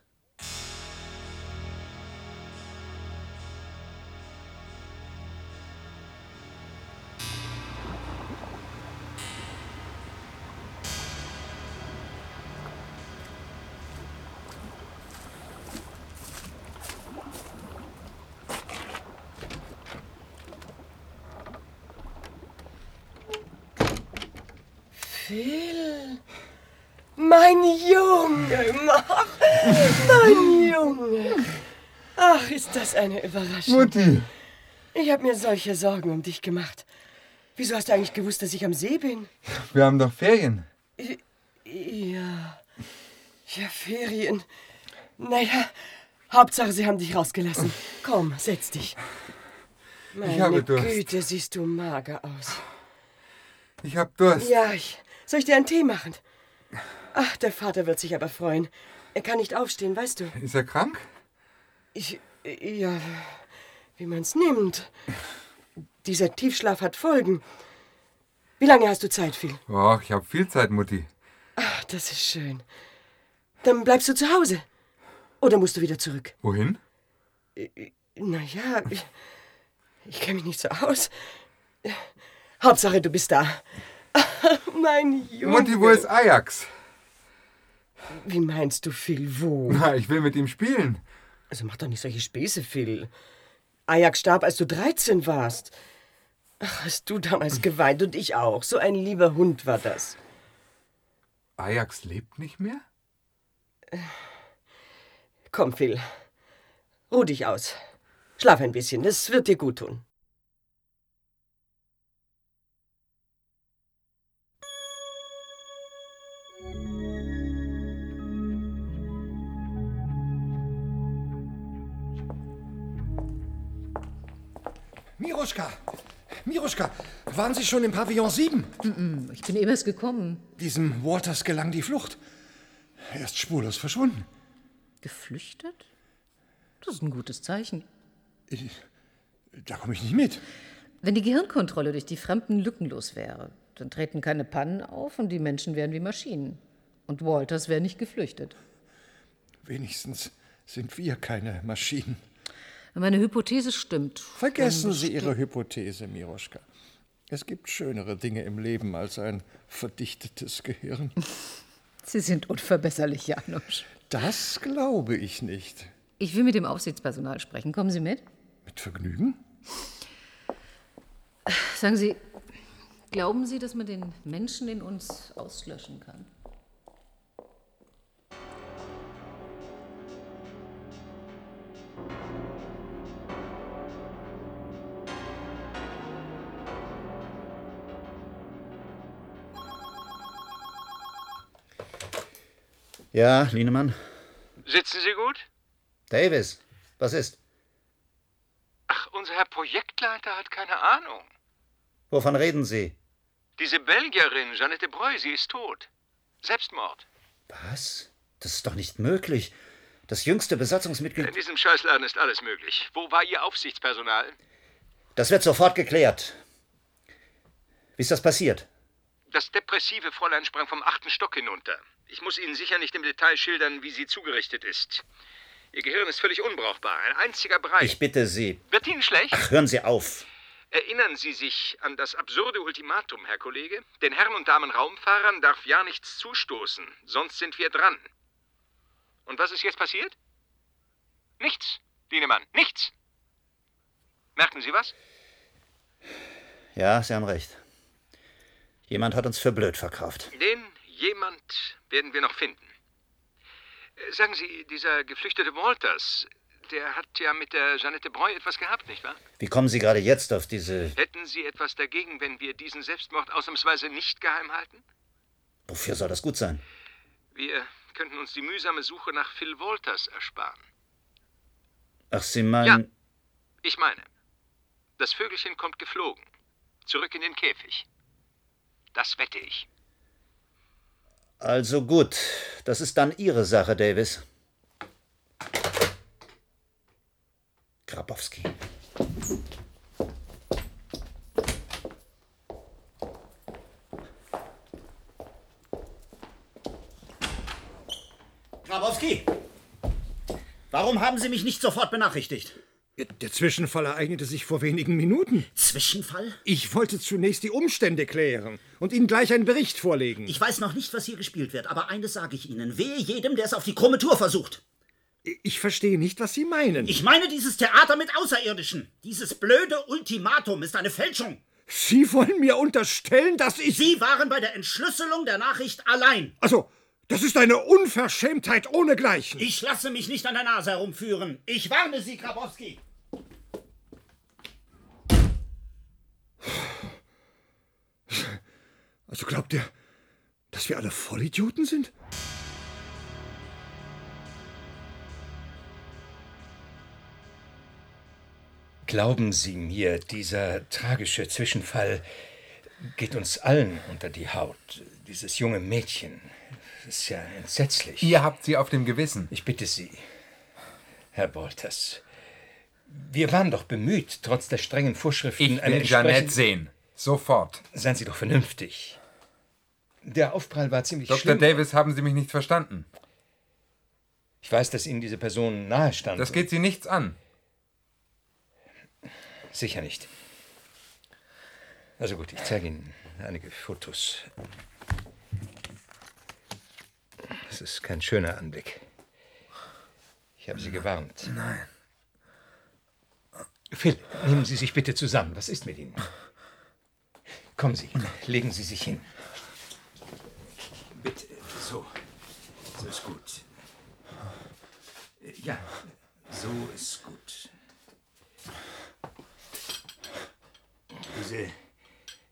Phil, mein Junge, Mach, mein Junge. Ach, ist das eine Überraschung. Mutti. Ich habe mir solche Sorgen um dich gemacht. Wieso hast du eigentlich gewusst, dass ich am See bin? Wir haben doch Ferien. Ja. Ja, Ferien. Naja, Hauptsache, sie haben dich rausgelassen. Komm, setz dich. Meine habe Durst. Güte, siehst du mager aus. Ich hab Durst. Ja, ich, soll ich dir einen Tee machen? Ach, der Vater wird sich aber freuen. Er kann nicht aufstehen, weißt du. Ist er krank? Ich, ja, wie man's nimmt. Dieser Tiefschlaf hat Folgen. Wie lange hast du Zeit, Phil? Och, ich hab viel Zeit, Mutti. Ach, das ist schön. Dann bleibst du zu Hause. Oder musst du wieder zurück? Wohin? Naja, ich, ich kenne mich nicht so aus. Hauptsache, du bist da. [laughs] mein Junge. Mutti, wo ist Ajax? Wie meinst du, Phil, wo? Na, ich will mit ihm spielen. Also mach doch nicht solche Späße, Phil. Ajax starb, als du 13 warst. Ach, hast du damals geweint und ich auch. So ein lieber Hund war das. Ajax lebt nicht mehr? Komm, Phil. Ruh dich aus. Schlaf ein bisschen, das wird dir gut tun. Miroschka! Miroschka, waren Sie schon im Pavillon 7? Ich bin eben erst gekommen. Diesem Waters gelang die Flucht. Er ist spurlos verschwunden. Geflüchtet? Das ist ein gutes Zeichen. Da komme ich nicht mit. Wenn die Gehirnkontrolle durch die Fremden lückenlos wäre, dann treten keine Pannen auf und die Menschen wären wie Maschinen. Und Walters wäre nicht geflüchtet. Wenigstens sind wir keine Maschinen. Wenn meine Hypothese stimmt. Vergessen Sie Ihre Hypothese, Miroschka. Es gibt schönere Dinge im Leben als ein verdichtetes Gehirn. [laughs] Sie sind unverbesserlich, Janusz. Das glaube ich nicht. Ich will mit dem Aufsichtspersonal sprechen. Kommen Sie mit? Mit Vergnügen? Sagen Sie, glauben Sie, dass man den Menschen in uns auslöschen kann? Ja, Lienemann? Sitzen Sie gut? Davis, was ist? Ach, unser Herr Projektleiter hat keine Ahnung. Wovon reden Sie? Diese Belgierin, Jeannette Breu, sie ist tot. Selbstmord. Was? Das ist doch nicht möglich. Das jüngste Besatzungsmitglied. In diesem Scheißladen ist alles möglich. Wo war Ihr Aufsichtspersonal? Das wird sofort geklärt. Wie ist das passiert? Das depressive Fräulein sprang vom achten Stock hinunter. Ich muss Ihnen sicher nicht im Detail schildern, wie sie zugerichtet ist. Ihr Gehirn ist völlig unbrauchbar. Ein einziger Bereich. Ich bitte Sie. Wird Ihnen schlecht? Ach, hören Sie auf. Erinnern Sie sich an das absurde Ultimatum, Herr Kollege? Den Herren und Damen Raumfahrern darf ja nichts zustoßen, sonst sind wir dran. Und was ist jetzt passiert? Nichts, Dienemann, nichts. Merken Sie was? Ja, Sie haben recht. Jemand hat uns für blöd verkauft. Den jemand werden wir noch finden. Äh, Sagen Sie, dieser geflüchtete Walters, der hat ja mit der Jeannette Breu etwas gehabt, nicht wahr? Wie kommen Sie gerade jetzt auf diese. Hätten Sie etwas dagegen, wenn wir diesen Selbstmord ausnahmsweise nicht geheim halten? Wofür soll das gut sein? Wir könnten uns die mühsame Suche nach Phil Walters ersparen. Ach, Sie meinen. Ich meine, das Vögelchen kommt geflogen. Zurück in den Käfig. Das wette ich. Also gut. Das ist dann Ihre Sache, Davis. Grabowski. Grabowski! Warum haben Sie mich nicht sofort benachrichtigt? Der Zwischenfall ereignete sich vor wenigen Minuten. Zwischenfall? Ich wollte zunächst die Umstände klären und Ihnen gleich einen Bericht vorlegen. Ich weiß noch nicht, was hier gespielt wird, aber eines sage ich Ihnen. Wehe jedem, der es auf die krumme Tour versucht. Ich verstehe nicht, was Sie meinen. Ich meine dieses Theater mit Außerirdischen. Dieses blöde Ultimatum ist eine Fälschung. Sie wollen mir unterstellen, dass ich. Sie waren bei der Entschlüsselung der Nachricht allein. Also, Das ist eine Unverschämtheit ohnegleichen. Ich lasse mich nicht an der Nase herumführen. Ich warne Sie, Grabowski. Also glaubt ihr, dass wir alle Vollidioten sind? Glauben Sie mir, dieser tragische Zwischenfall geht uns allen unter die Haut. Dieses junge Mädchen, ist ja entsetzlich. Ihr habt sie auf dem Gewissen. Ich bitte Sie, Herr Bolters. Wir waren doch bemüht, trotz der strengen Vorschriften Ich will Jeanette sehen. Sofort. Seien Sie doch vernünftig. Der Aufprall war ziemlich Dr. schlimm. Davis, haben Sie mich nicht verstanden? Ich weiß, dass Ihnen diese Person nahe stand. Das geht Sie nichts an. Sicher nicht. Also gut, ich zeige Ihnen einige Fotos. Das ist kein schöner Anblick. Ich habe Sie gewarnt. Nein. Phil, nehmen Sie sich bitte zusammen. Was ist mit Ihnen? Kommen Sie, legen Sie sich hin. Bitte, so. So ist gut. Ja, so ist gut. Diese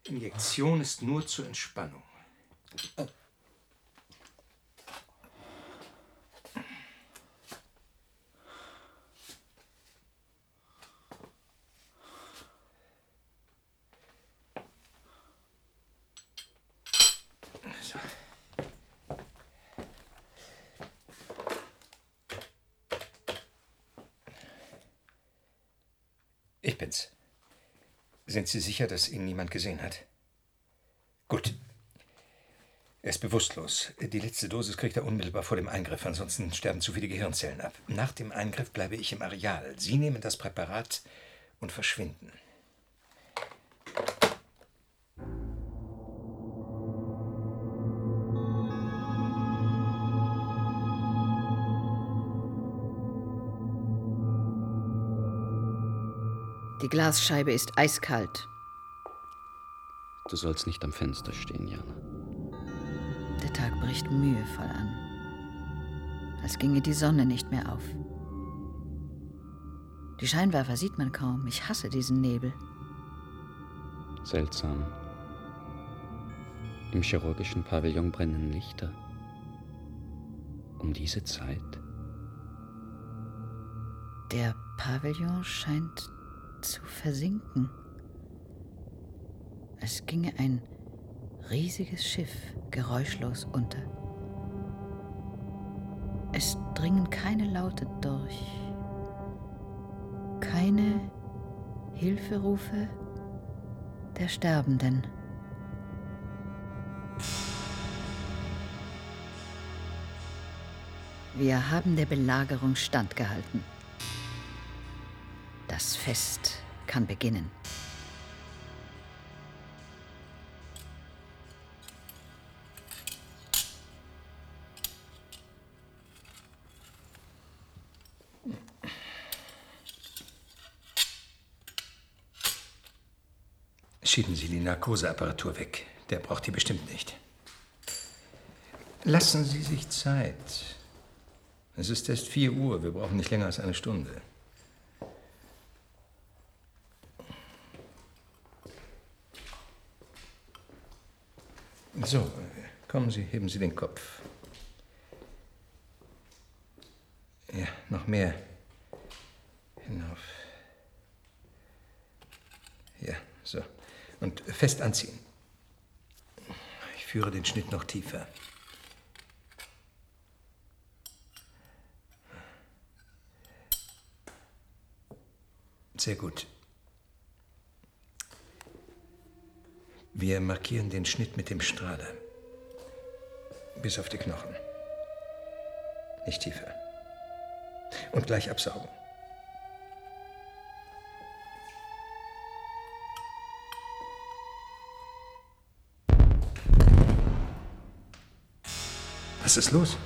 Injektion ist nur zur Entspannung. So. Ich bin's. Sind Sie sicher, dass ihn niemand gesehen hat? Gut. Er ist bewusstlos. Die letzte Dosis kriegt er unmittelbar vor dem Eingriff, ansonsten sterben zu viele Gehirnzellen ab. Nach dem Eingriff bleibe ich im Areal. Sie nehmen das Präparat und verschwinden. Glasscheibe ist eiskalt. Du sollst nicht am Fenster stehen, Jana. Der Tag bricht mühevoll an. Als ginge die Sonne nicht mehr auf. Die Scheinwerfer sieht man kaum. Ich hasse diesen Nebel. Seltsam. Im chirurgischen Pavillon brennen Lichter. Um diese Zeit? Der Pavillon scheint zu versinken. Es ginge ein riesiges Schiff geräuschlos unter. Es dringen keine Laute durch, keine Hilferufe der Sterbenden. Wir haben der Belagerung standgehalten. Das Fest kann beginnen. Schieben Sie die Narkoseapparatur weg. Der braucht die bestimmt nicht. Lassen Sie sich Zeit. Es ist erst 4 Uhr. Wir brauchen nicht länger als eine Stunde. So, kommen Sie, heben Sie den Kopf. Ja, noch mehr. Hinauf. Ja, so. Und fest anziehen. Ich führe den Schnitt noch tiefer. Sehr gut. Wir markieren den Schnitt mit dem Strahler. Bis auf die Knochen. Nicht tiefer. Und gleich absaugen. Was ist los?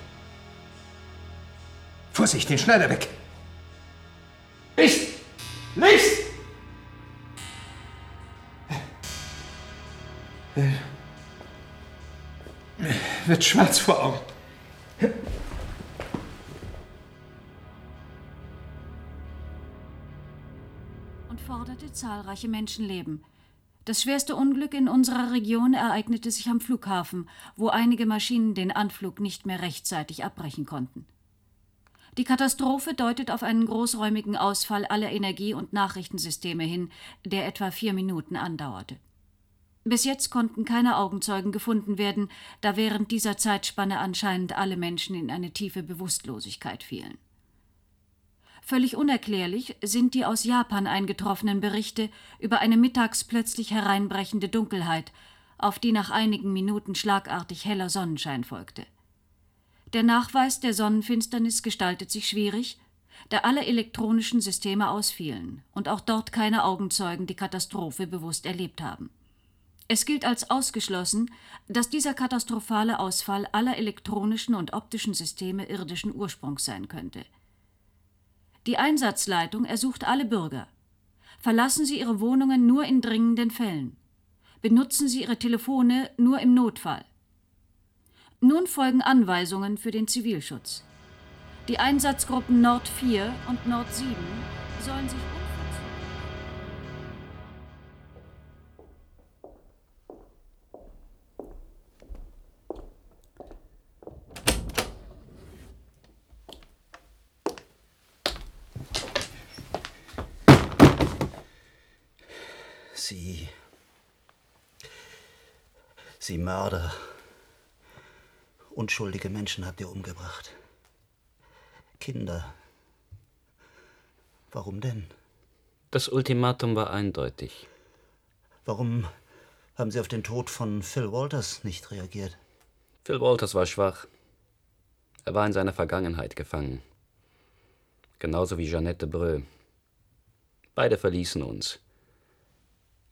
Vorsicht, den Schneider weg! wird schwarz vor Augen. Und forderte zahlreiche Menschenleben. Das schwerste Unglück in unserer Region ereignete sich am Flughafen, wo einige Maschinen den Anflug nicht mehr rechtzeitig abbrechen konnten. Die Katastrophe deutet auf einen großräumigen Ausfall aller Energie- und Nachrichtensysteme hin, der etwa vier Minuten andauerte. Bis jetzt konnten keine Augenzeugen gefunden werden, da während dieser Zeitspanne anscheinend alle Menschen in eine tiefe Bewusstlosigkeit fielen. Völlig unerklärlich sind die aus Japan eingetroffenen Berichte über eine mittags plötzlich hereinbrechende Dunkelheit, auf die nach einigen Minuten schlagartig heller Sonnenschein folgte. Der Nachweis der Sonnenfinsternis gestaltet sich schwierig, da alle elektronischen Systeme ausfielen und auch dort keine Augenzeugen die Katastrophe bewusst erlebt haben. Es gilt als ausgeschlossen, dass dieser katastrophale Ausfall aller elektronischen und optischen Systeme irdischen Ursprungs sein könnte. Die Einsatzleitung ersucht alle Bürger. Verlassen Sie Ihre Wohnungen nur in dringenden Fällen. Benutzen Sie Ihre Telefone nur im Notfall. Nun folgen Anweisungen für den Zivilschutz. Die Einsatzgruppen Nord 4 und Nord 7 sollen sich Sie. Sie Mörder. Unschuldige Menschen habt ihr umgebracht. Kinder. Warum denn? Das Ultimatum war eindeutig. Warum haben Sie auf den Tod von Phil Walters nicht reagiert? Phil Walters war schwach. Er war in seiner Vergangenheit gefangen. Genauso wie Jeannette Breu. Beide verließen uns.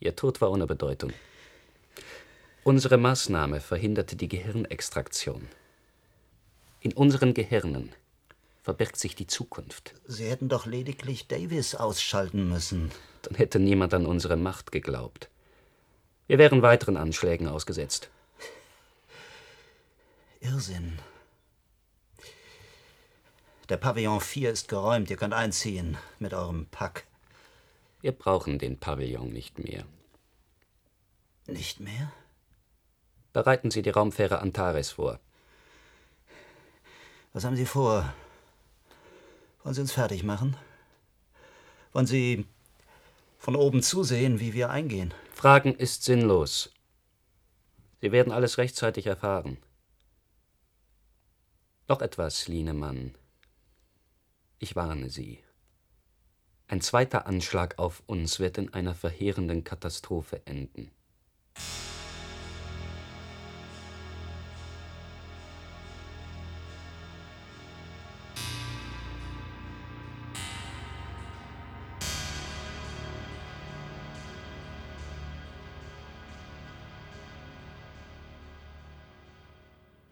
Ihr Tod war ohne Bedeutung. Unsere Maßnahme verhinderte die Gehirnextraktion. In unseren Gehirnen verbirgt sich die Zukunft. Sie hätten doch lediglich Davis ausschalten müssen. Dann hätte niemand an unsere Macht geglaubt. Wir wären weiteren Anschlägen ausgesetzt. Irrsinn. Der Pavillon 4 ist geräumt. Ihr könnt einziehen mit eurem Pack. Wir brauchen den Pavillon nicht mehr. Nicht mehr? Bereiten Sie die Raumfähre Antares vor. Was haben Sie vor? Wollen Sie uns fertig machen? Wollen Sie von oben zusehen, wie wir eingehen? Fragen ist sinnlos. Sie werden alles rechtzeitig erfahren. Noch etwas, Lienemann. Ich warne Sie. Ein zweiter Anschlag auf uns wird in einer verheerenden Katastrophe enden.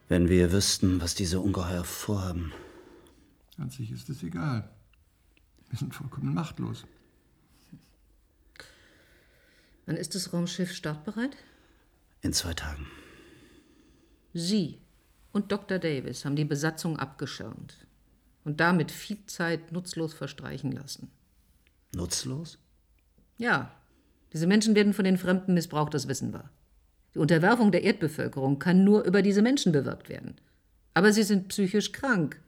Wenn wir wüssten, was diese Ungeheuer vorhaben. An sich ist es egal. Wir sind vollkommen machtlos. Wann ist das Raumschiff startbereit? In zwei Tagen. Sie und Dr. Davis haben die Besatzung abgeschirmt und damit viel Zeit nutzlos verstreichen lassen. Nutzlos? Ja, diese Menschen werden von den Fremden missbraucht, das wissen wir. Die Unterwerfung der Erdbevölkerung kann nur über diese Menschen bewirkt werden. Aber sie sind psychisch krank.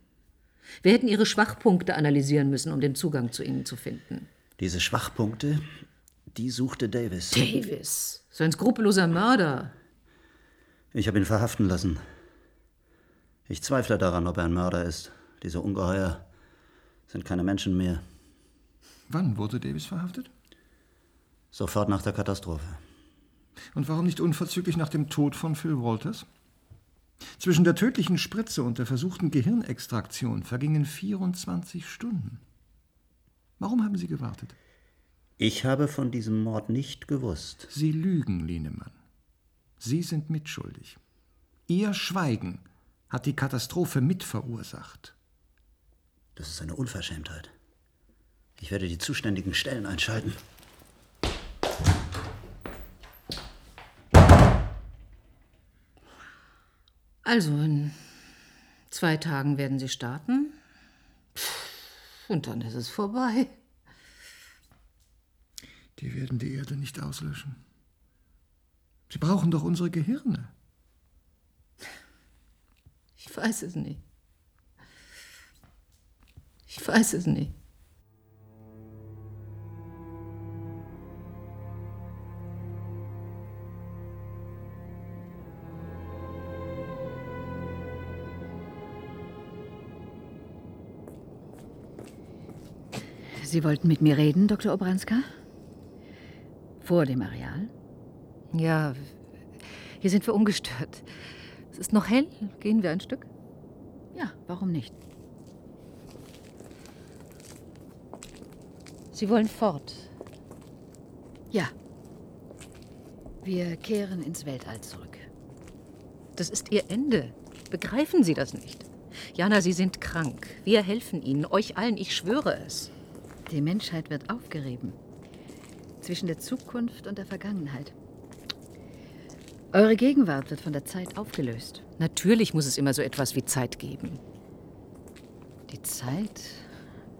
Wir hätten ihre Schwachpunkte analysieren müssen, um den Zugang zu ihnen zu finden. Diese Schwachpunkte, die suchte Davis. Davis? So ein skrupelloser Mörder. Ich habe ihn verhaften lassen. Ich zweifle daran, ob er ein Mörder ist. Diese Ungeheuer sind keine Menschen mehr. Wann wurde Davis verhaftet? Sofort nach der Katastrophe. Und warum nicht unverzüglich nach dem Tod von Phil Walters? Zwischen der tödlichen Spritze und der versuchten Gehirnextraktion vergingen 24 Stunden. Warum haben Sie gewartet? Ich habe von diesem Mord nicht gewusst. Sie lügen, Lienemann. Sie sind mitschuldig. Ihr Schweigen hat die Katastrophe mitverursacht. Das ist eine Unverschämtheit. Ich werde die zuständigen Stellen einschalten. Also, in zwei Tagen werden sie starten. Und dann ist es vorbei. Die werden die Erde nicht auslöschen. Sie brauchen doch unsere Gehirne. Ich weiß es nicht. Ich weiß es nicht. Sie wollten mit mir reden, Dr. Obranska? Vor dem Areal? Ja, hier sind wir ungestört. Es ist noch hell. Gehen wir ein Stück? Ja, warum nicht? Sie wollen fort. Ja. Wir kehren ins Weltall zurück. Das ist Ihr Ende. Begreifen Sie das nicht? Jana, Sie sind krank. Wir helfen Ihnen, euch allen, ich schwöre es. Die Menschheit wird aufgerieben. Zwischen der Zukunft und der Vergangenheit. Eure Gegenwart wird von der Zeit aufgelöst. Natürlich muss es immer so etwas wie Zeit geben. Die Zeit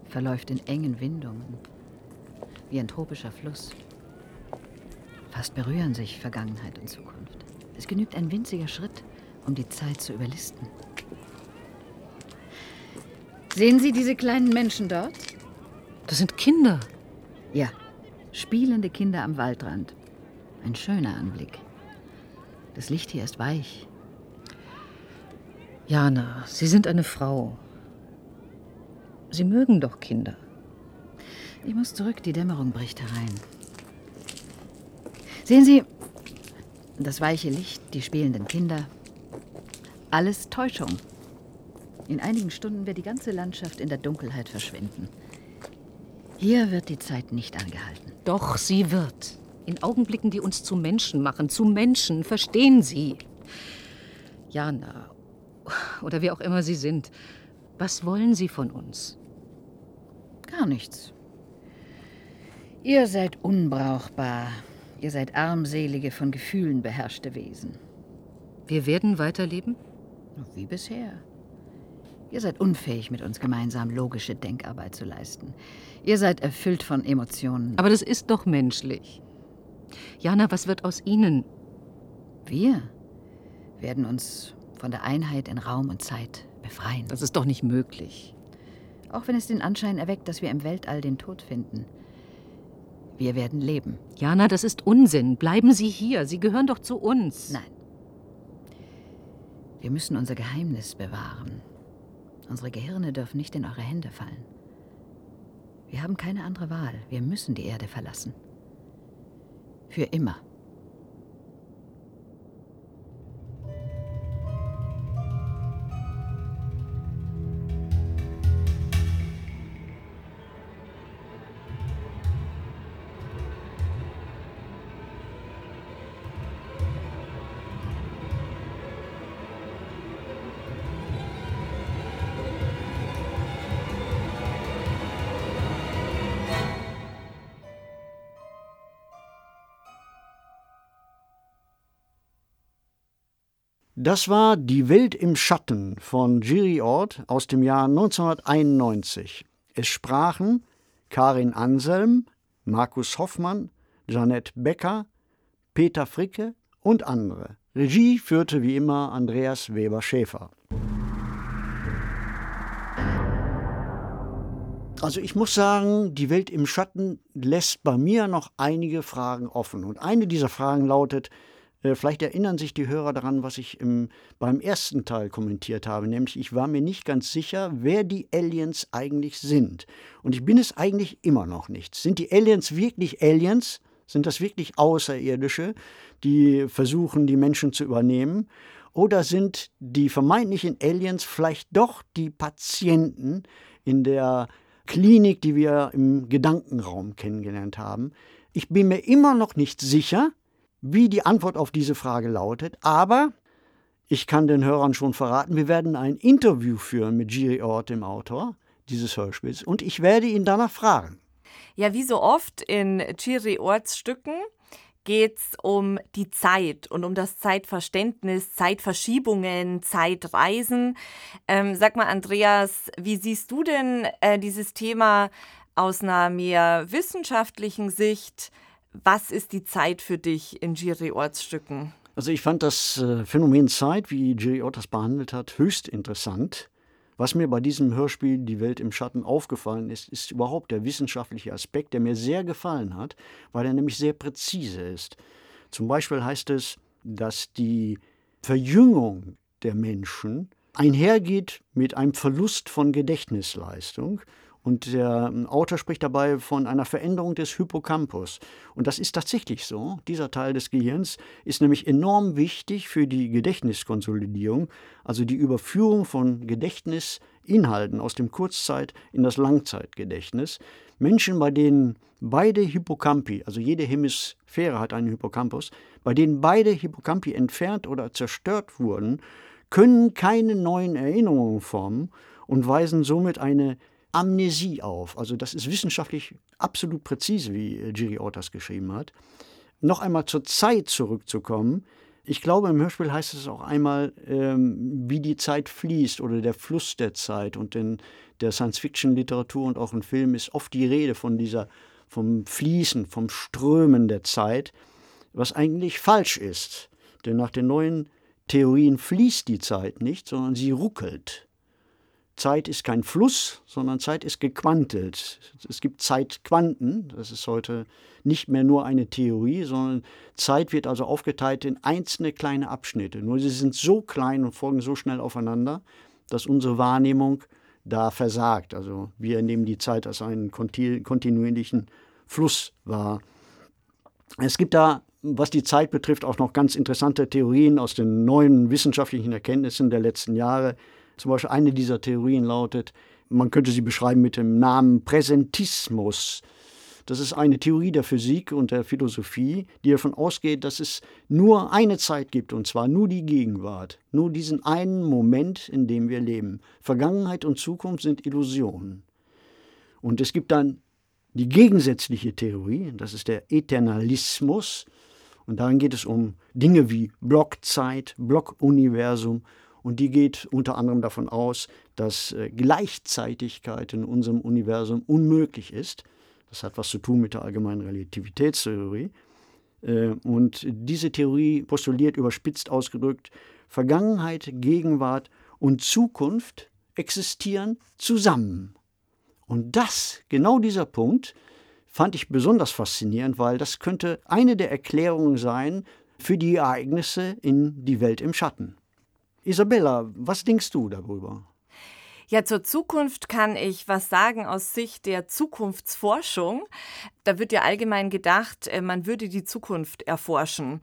verläuft in engen Windungen, wie ein tropischer Fluss. Fast berühren sich Vergangenheit und Zukunft. Es genügt ein winziger Schritt, um die Zeit zu überlisten. Sehen Sie diese kleinen Menschen dort? Das sind Kinder. Ja, spielende Kinder am Waldrand. Ein schöner Anblick. Das Licht hier ist weich. Jana, Sie sind eine Frau. Sie mögen doch Kinder. Ich muss zurück, die Dämmerung bricht herein. Sehen Sie, das weiche Licht, die spielenden Kinder. Alles Täuschung. In einigen Stunden wird die ganze Landschaft in der Dunkelheit verschwinden. Hier wird die Zeit nicht angehalten. Doch, sie wird. In Augenblicken, die uns zu Menschen machen. Zu Menschen, verstehen Sie? Jana, oder wie auch immer Sie sind, was wollen Sie von uns? Gar nichts. Ihr seid unbrauchbar. Ihr seid armselige, von Gefühlen beherrschte Wesen. Wir werden weiterleben? Wie bisher. Ihr seid unfähig, mit uns gemeinsam logische Denkarbeit zu leisten. Ihr seid erfüllt von Emotionen. Aber das ist doch menschlich. Jana, was wird aus Ihnen? Wir werden uns von der Einheit in Raum und Zeit befreien. Das ist doch nicht möglich. Auch wenn es den Anschein erweckt, dass wir im Weltall den Tod finden. Wir werden leben. Jana, das ist Unsinn. Bleiben Sie hier. Sie gehören doch zu uns. Nein. Wir müssen unser Geheimnis bewahren. Unsere Gehirne dürfen nicht in eure Hände fallen. Wir haben keine andere Wahl. Wir müssen die Erde verlassen. Für immer. Das war Die Welt im Schatten von Giri Ort aus dem Jahr 1991. Es sprachen Karin Anselm, Markus Hoffmann, Janette Becker, Peter Fricke und andere. Regie führte wie immer Andreas Weber-Schäfer. Also ich muss sagen, die Welt im Schatten lässt bei mir noch einige Fragen offen. Und eine dieser Fragen lautet, Vielleicht erinnern sich die Hörer daran, was ich im, beim ersten Teil kommentiert habe, nämlich ich war mir nicht ganz sicher, wer die Aliens eigentlich sind. Und ich bin es eigentlich immer noch nicht. Sind die Aliens wirklich Aliens? Sind das wirklich Außerirdische, die versuchen, die Menschen zu übernehmen? Oder sind die vermeintlichen Aliens vielleicht doch die Patienten in der Klinik, die wir im Gedankenraum kennengelernt haben? Ich bin mir immer noch nicht sicher, wie die Antwort auf diese Frage lautet, aber ich kann den Hörern schon verraten, wir werden ein Interview führen mit Giri Ort, dem Autor dieses Hörspiels, und ich werde ihn danach fragen. Ja, wie so oft in Giri Orts Stücken geht es um die Zeit und um das Zeitverständnis, Zeitverschiebungen, Zeitreisen. Ähm, sag mal, Andreas, wie siehst du denn äh, dieses Thema aus einer mehr wissenschaftlichen Sicht? Was ist die Zeit für dich in Giri-Ortsstücken? Also ich fand das äh, Phänomen Zeit, wie Giri Ott das behandelt hat, höchst interessant. Was mir bei diesem Hörspiel Die Welt im Schatten aufgefallen ist, ist überhaupt der wissenschaftliche Aspekt, der mir sehr gefallen hat, weil er nämlich sehr präzise ist. Zum Beispiel heißt es, dass die Verjüngung der Menschen einhergeht mit einem Verlust von Gedächtnisleistung. Und der ähm, Autor spricht dabei von einer Veränderung des Hippocampus. Und das ist tatsächlich so. Dieser Teil des Gehirns ist nämlich enorm wichtig für die Gedächtniskonsolidierung, also die Überführung von Gedächtnisinhalten aus dem Kurzzeit- in das Langzeitgedächtnis. Menschen, bei denen beide Hippocampi, also jede Hemisphäre hat einen Hippocampus, bei denen beide Hippocampi entfernt oder zerstört wurden, können keine neuen Erinnerungen formen und weisen somit eine Amnesie auf. Also das ist wissenschaftlich absolut präzise, wie äh, Giri Ortas geschrieben hat. Noch einmal zur Zeit zurückzukommen. Ich glaube, im Hörspiel heißt es auch einmal, ähm, wie die Zeit fließt oder der Fluss der Zeit. Und in der Science-Fiction-Literatur und auch im Film ist oft die Rede von dieser, vom Fließen, vom Strömen der Zeit, was eigentlich falsch ist. Denn nach den neuen Theorien fließt die Zeit nicht, sondern sie ruckelt. Zeit ist kein Fluss, sondern Zeit ist gequantelt. Es gibt Zeitquanten, das ist heute nicht mehr nur eine Theorie, sondern Zeit wird also aufgeteilt in einzelne kleine Abschnitte. Nur sie sind so klein und folgen so schnell aufeinander, dass unsere Wahrnehmung da versagt. Also wir nehmen die Zeit als einen kontinuierlichen Fluss wahr. Es gibt da, was die Zeit betrifft, auch noch ganz interessante Theorien aus den neuen wissenschaftlichen Erkenntnissen der letzten Jahre. Zum Beispiel eine dieser Theorien lautet, man könnte sie beschreiben mit dem Namen Präsentismus. Das ist eine Theorie der Physik und der Philosophie, die davon ausgeht, dass es nur eine Zeit gibt, und zwar nur die Gegenwart, nur diesen einen Moment, in dem wir leben. Vergangenheit und Zukunft sind Illusionen. Und es gibt dann die gegensätzliche Theorie, das ist der Eternalismus, und darin geht es um Dinge wie Blockzeit, Blockuniversum und die geht unter anderem davon aus, dass äh, Gleichzeitigkeit in unserem Universum unmöglich ist. Das hat was zu tun mit der allgemeinen Relativitätstheorie. Äh, und diese Theorie postuliert überspitzt ausgedrückt, Vergangenheit, Gegenwart und Zukunft existieren zusammen. Und das, genau dieser Punkt, fand ich besonders faszinierend, weil das könnte eine der Erklärungen sein für die Ereignisse in die Welt im Schatten. Isabella, was denkst du darüber? Ja, zur Zukunft kann ich was sagen aus Sicht der Zukunftsforschung da wird ja allgemein gedacht, äh, man würde die Zukunft erforschen.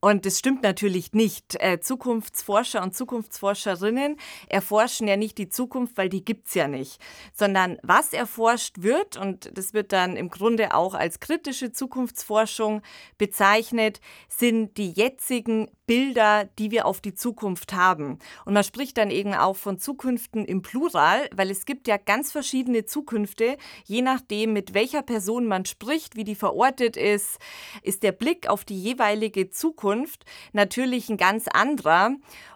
Und das stimmt natürlich nicht. Äh, Zukunftsforscher und Zukunftsforscherinnen erforschen ja nicht die Zukunft, weil die gibt es ja nicht, sondern was erforscht wird, und das wird dann im Grunde auch als kritische Zukunftsforschung bezeichnet, sind die jetzigen Bilder, die wir auf die Zukunft haben. Und man spricht dann eben auch von Zukünften im Plural, weil es gibt ja ganz verschiedene Zukünfte, je nachdem, mit welcher Person man spricht spricht, wie die verortet ist, ist der Blick auf die jeweilige Zukunft natürlich ein ganz anderer.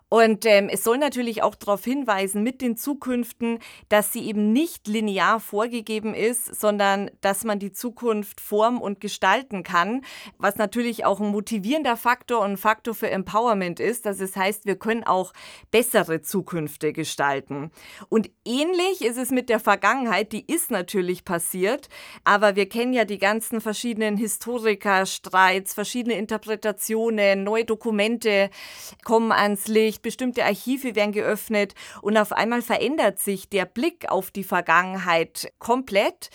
Und ähm, es soll natürlich auch darauf hinweisen mit den Zukünften, dass sie eben nicht linear vorgegeben ist, sondern dass man die Zukunft formen und gestalten kann, was natürlich auch ein motivierender Faktor und ein Faktor für Empowerment ist. Das heißt, wir können auch bessere Zukünfte gestalten. Und ähnlich ist es mit der Vergangenheit, die ist natürlich passiert, aber wir kennen ja die ganzen verschiedenen Historikerstreits, verschiedene Interpretationen, neue Dokumente kommen ans Licht Licht, bestimmte Archive werden geöffnet und auf einmal verändert sich der Blick auf die Vergangenheit komplett.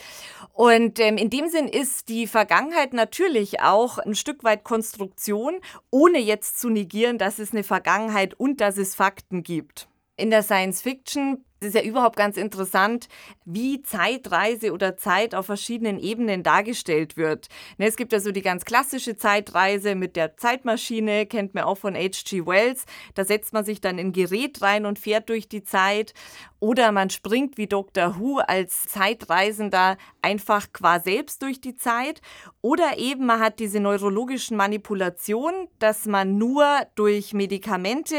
Und ähm, in dem Sinn ist die Vergangenheit natürlich auch ein Stück weit Konstruktion, ohne jetzt zu negieren, dass es eine Vergangenheit und dass es Fakten gibt. In der Science Fiction es ist ja überhaupt ganz interessant, wie Zeitreise oder Zeit auf verschiedenen Ebenen dargestellt wird. Ne, es gibt ja so die ganz klassische Zeitreise mit der Zeitmaschine, kennt man auch von H.G. Wells. Da setzt man sich dann in ein Gerät rein und fährt durch die Zeit. Oder man springt wie Dr. Who als Zeitreisender einfach qua selbst durch die Zeit. Oder eben man hat diese neurologischen Manipulationen, dass man nur durch Medikamente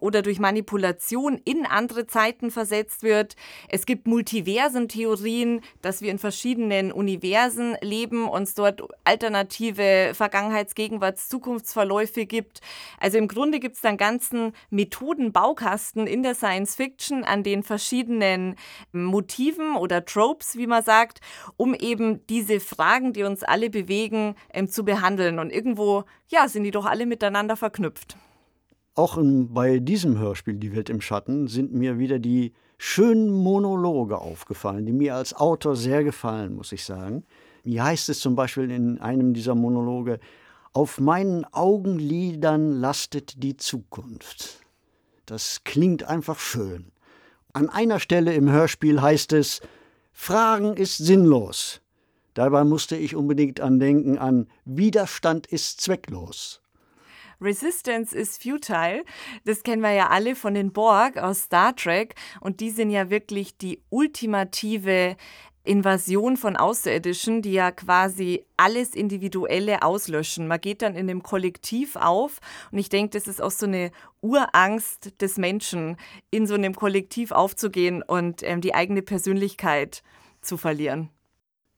oder durch Manipulation in andere Zeiten versetzt auseinandergesetzt wird. Es gibt Multiversen-Theorien, dass wir in verschiedenen Universen leben und es dort alternative Vergangenheits-, Gegenwarts-, Zukunftsverläufe gibt. Also im Grunde gibt es dann ganzen Methodenbaukasten in der Science Fiction an den verschiedenen Motiven oder Tropes, wie man sagt, um eben diese Fragen, die uns alle bewegen, ähm, zu behandeln. Und irgendwo, ja, sind die doch alle miteinander verknüpft. Auch bei diesem Hörspiel Die Welt im Schatten sind mir wieder die schönen Monologe aufgefallen, die mir als Autor sehr gefallen, muss ich sagen. Hier heißt es zum Beispiel in einem dieser Monologe, auf meinen Augenlidern lastet die Zukunft. Das klingt einfach schön. An einer Stelle im Hörspiel heißt es, Fragen ist sinnlos. Dabei musste ich unbedingt andenken an Widerstand ist zwecklos. Resistance is futile. Das kennen wir ja alle von den Borg aus Star Trek. Und die sind ja wirklich die ultimative Invasion von Außerirdischen, die ja quasi alles Individuelle auslöschen. Man geht dann in dem Kollektiv auf und ich denke, das ist auch so eine Urangst des Menschen, in so einem Kollektiv aufzugehen und ähm, die eigene Persönlichkeit zu verlieren.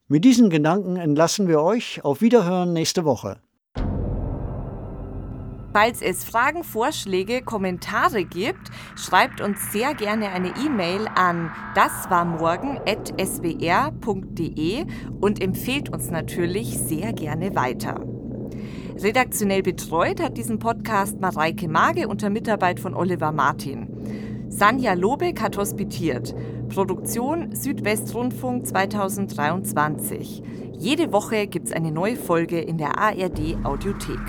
Mit diesen Gedanken entlassen wir euch. Auf Wiederhören nächste Woche. Falls es Fragen, Vorschläge, Kommentare gibt, schreibt uns sehr gerne eine E-Mail an daswarmorgen.swr.de und empfehlt uns natürlich sehr gerne weiter. Redaktionell betreut hat diesen Podcast Mareike Mage unter Mitarbeit von Oliver Martin. Sanja Lobeck hat hospitiert. Produktion Südwestrundfunk 2023. Jede Woche gibt es eine neue Folge in der ARD Audiothek.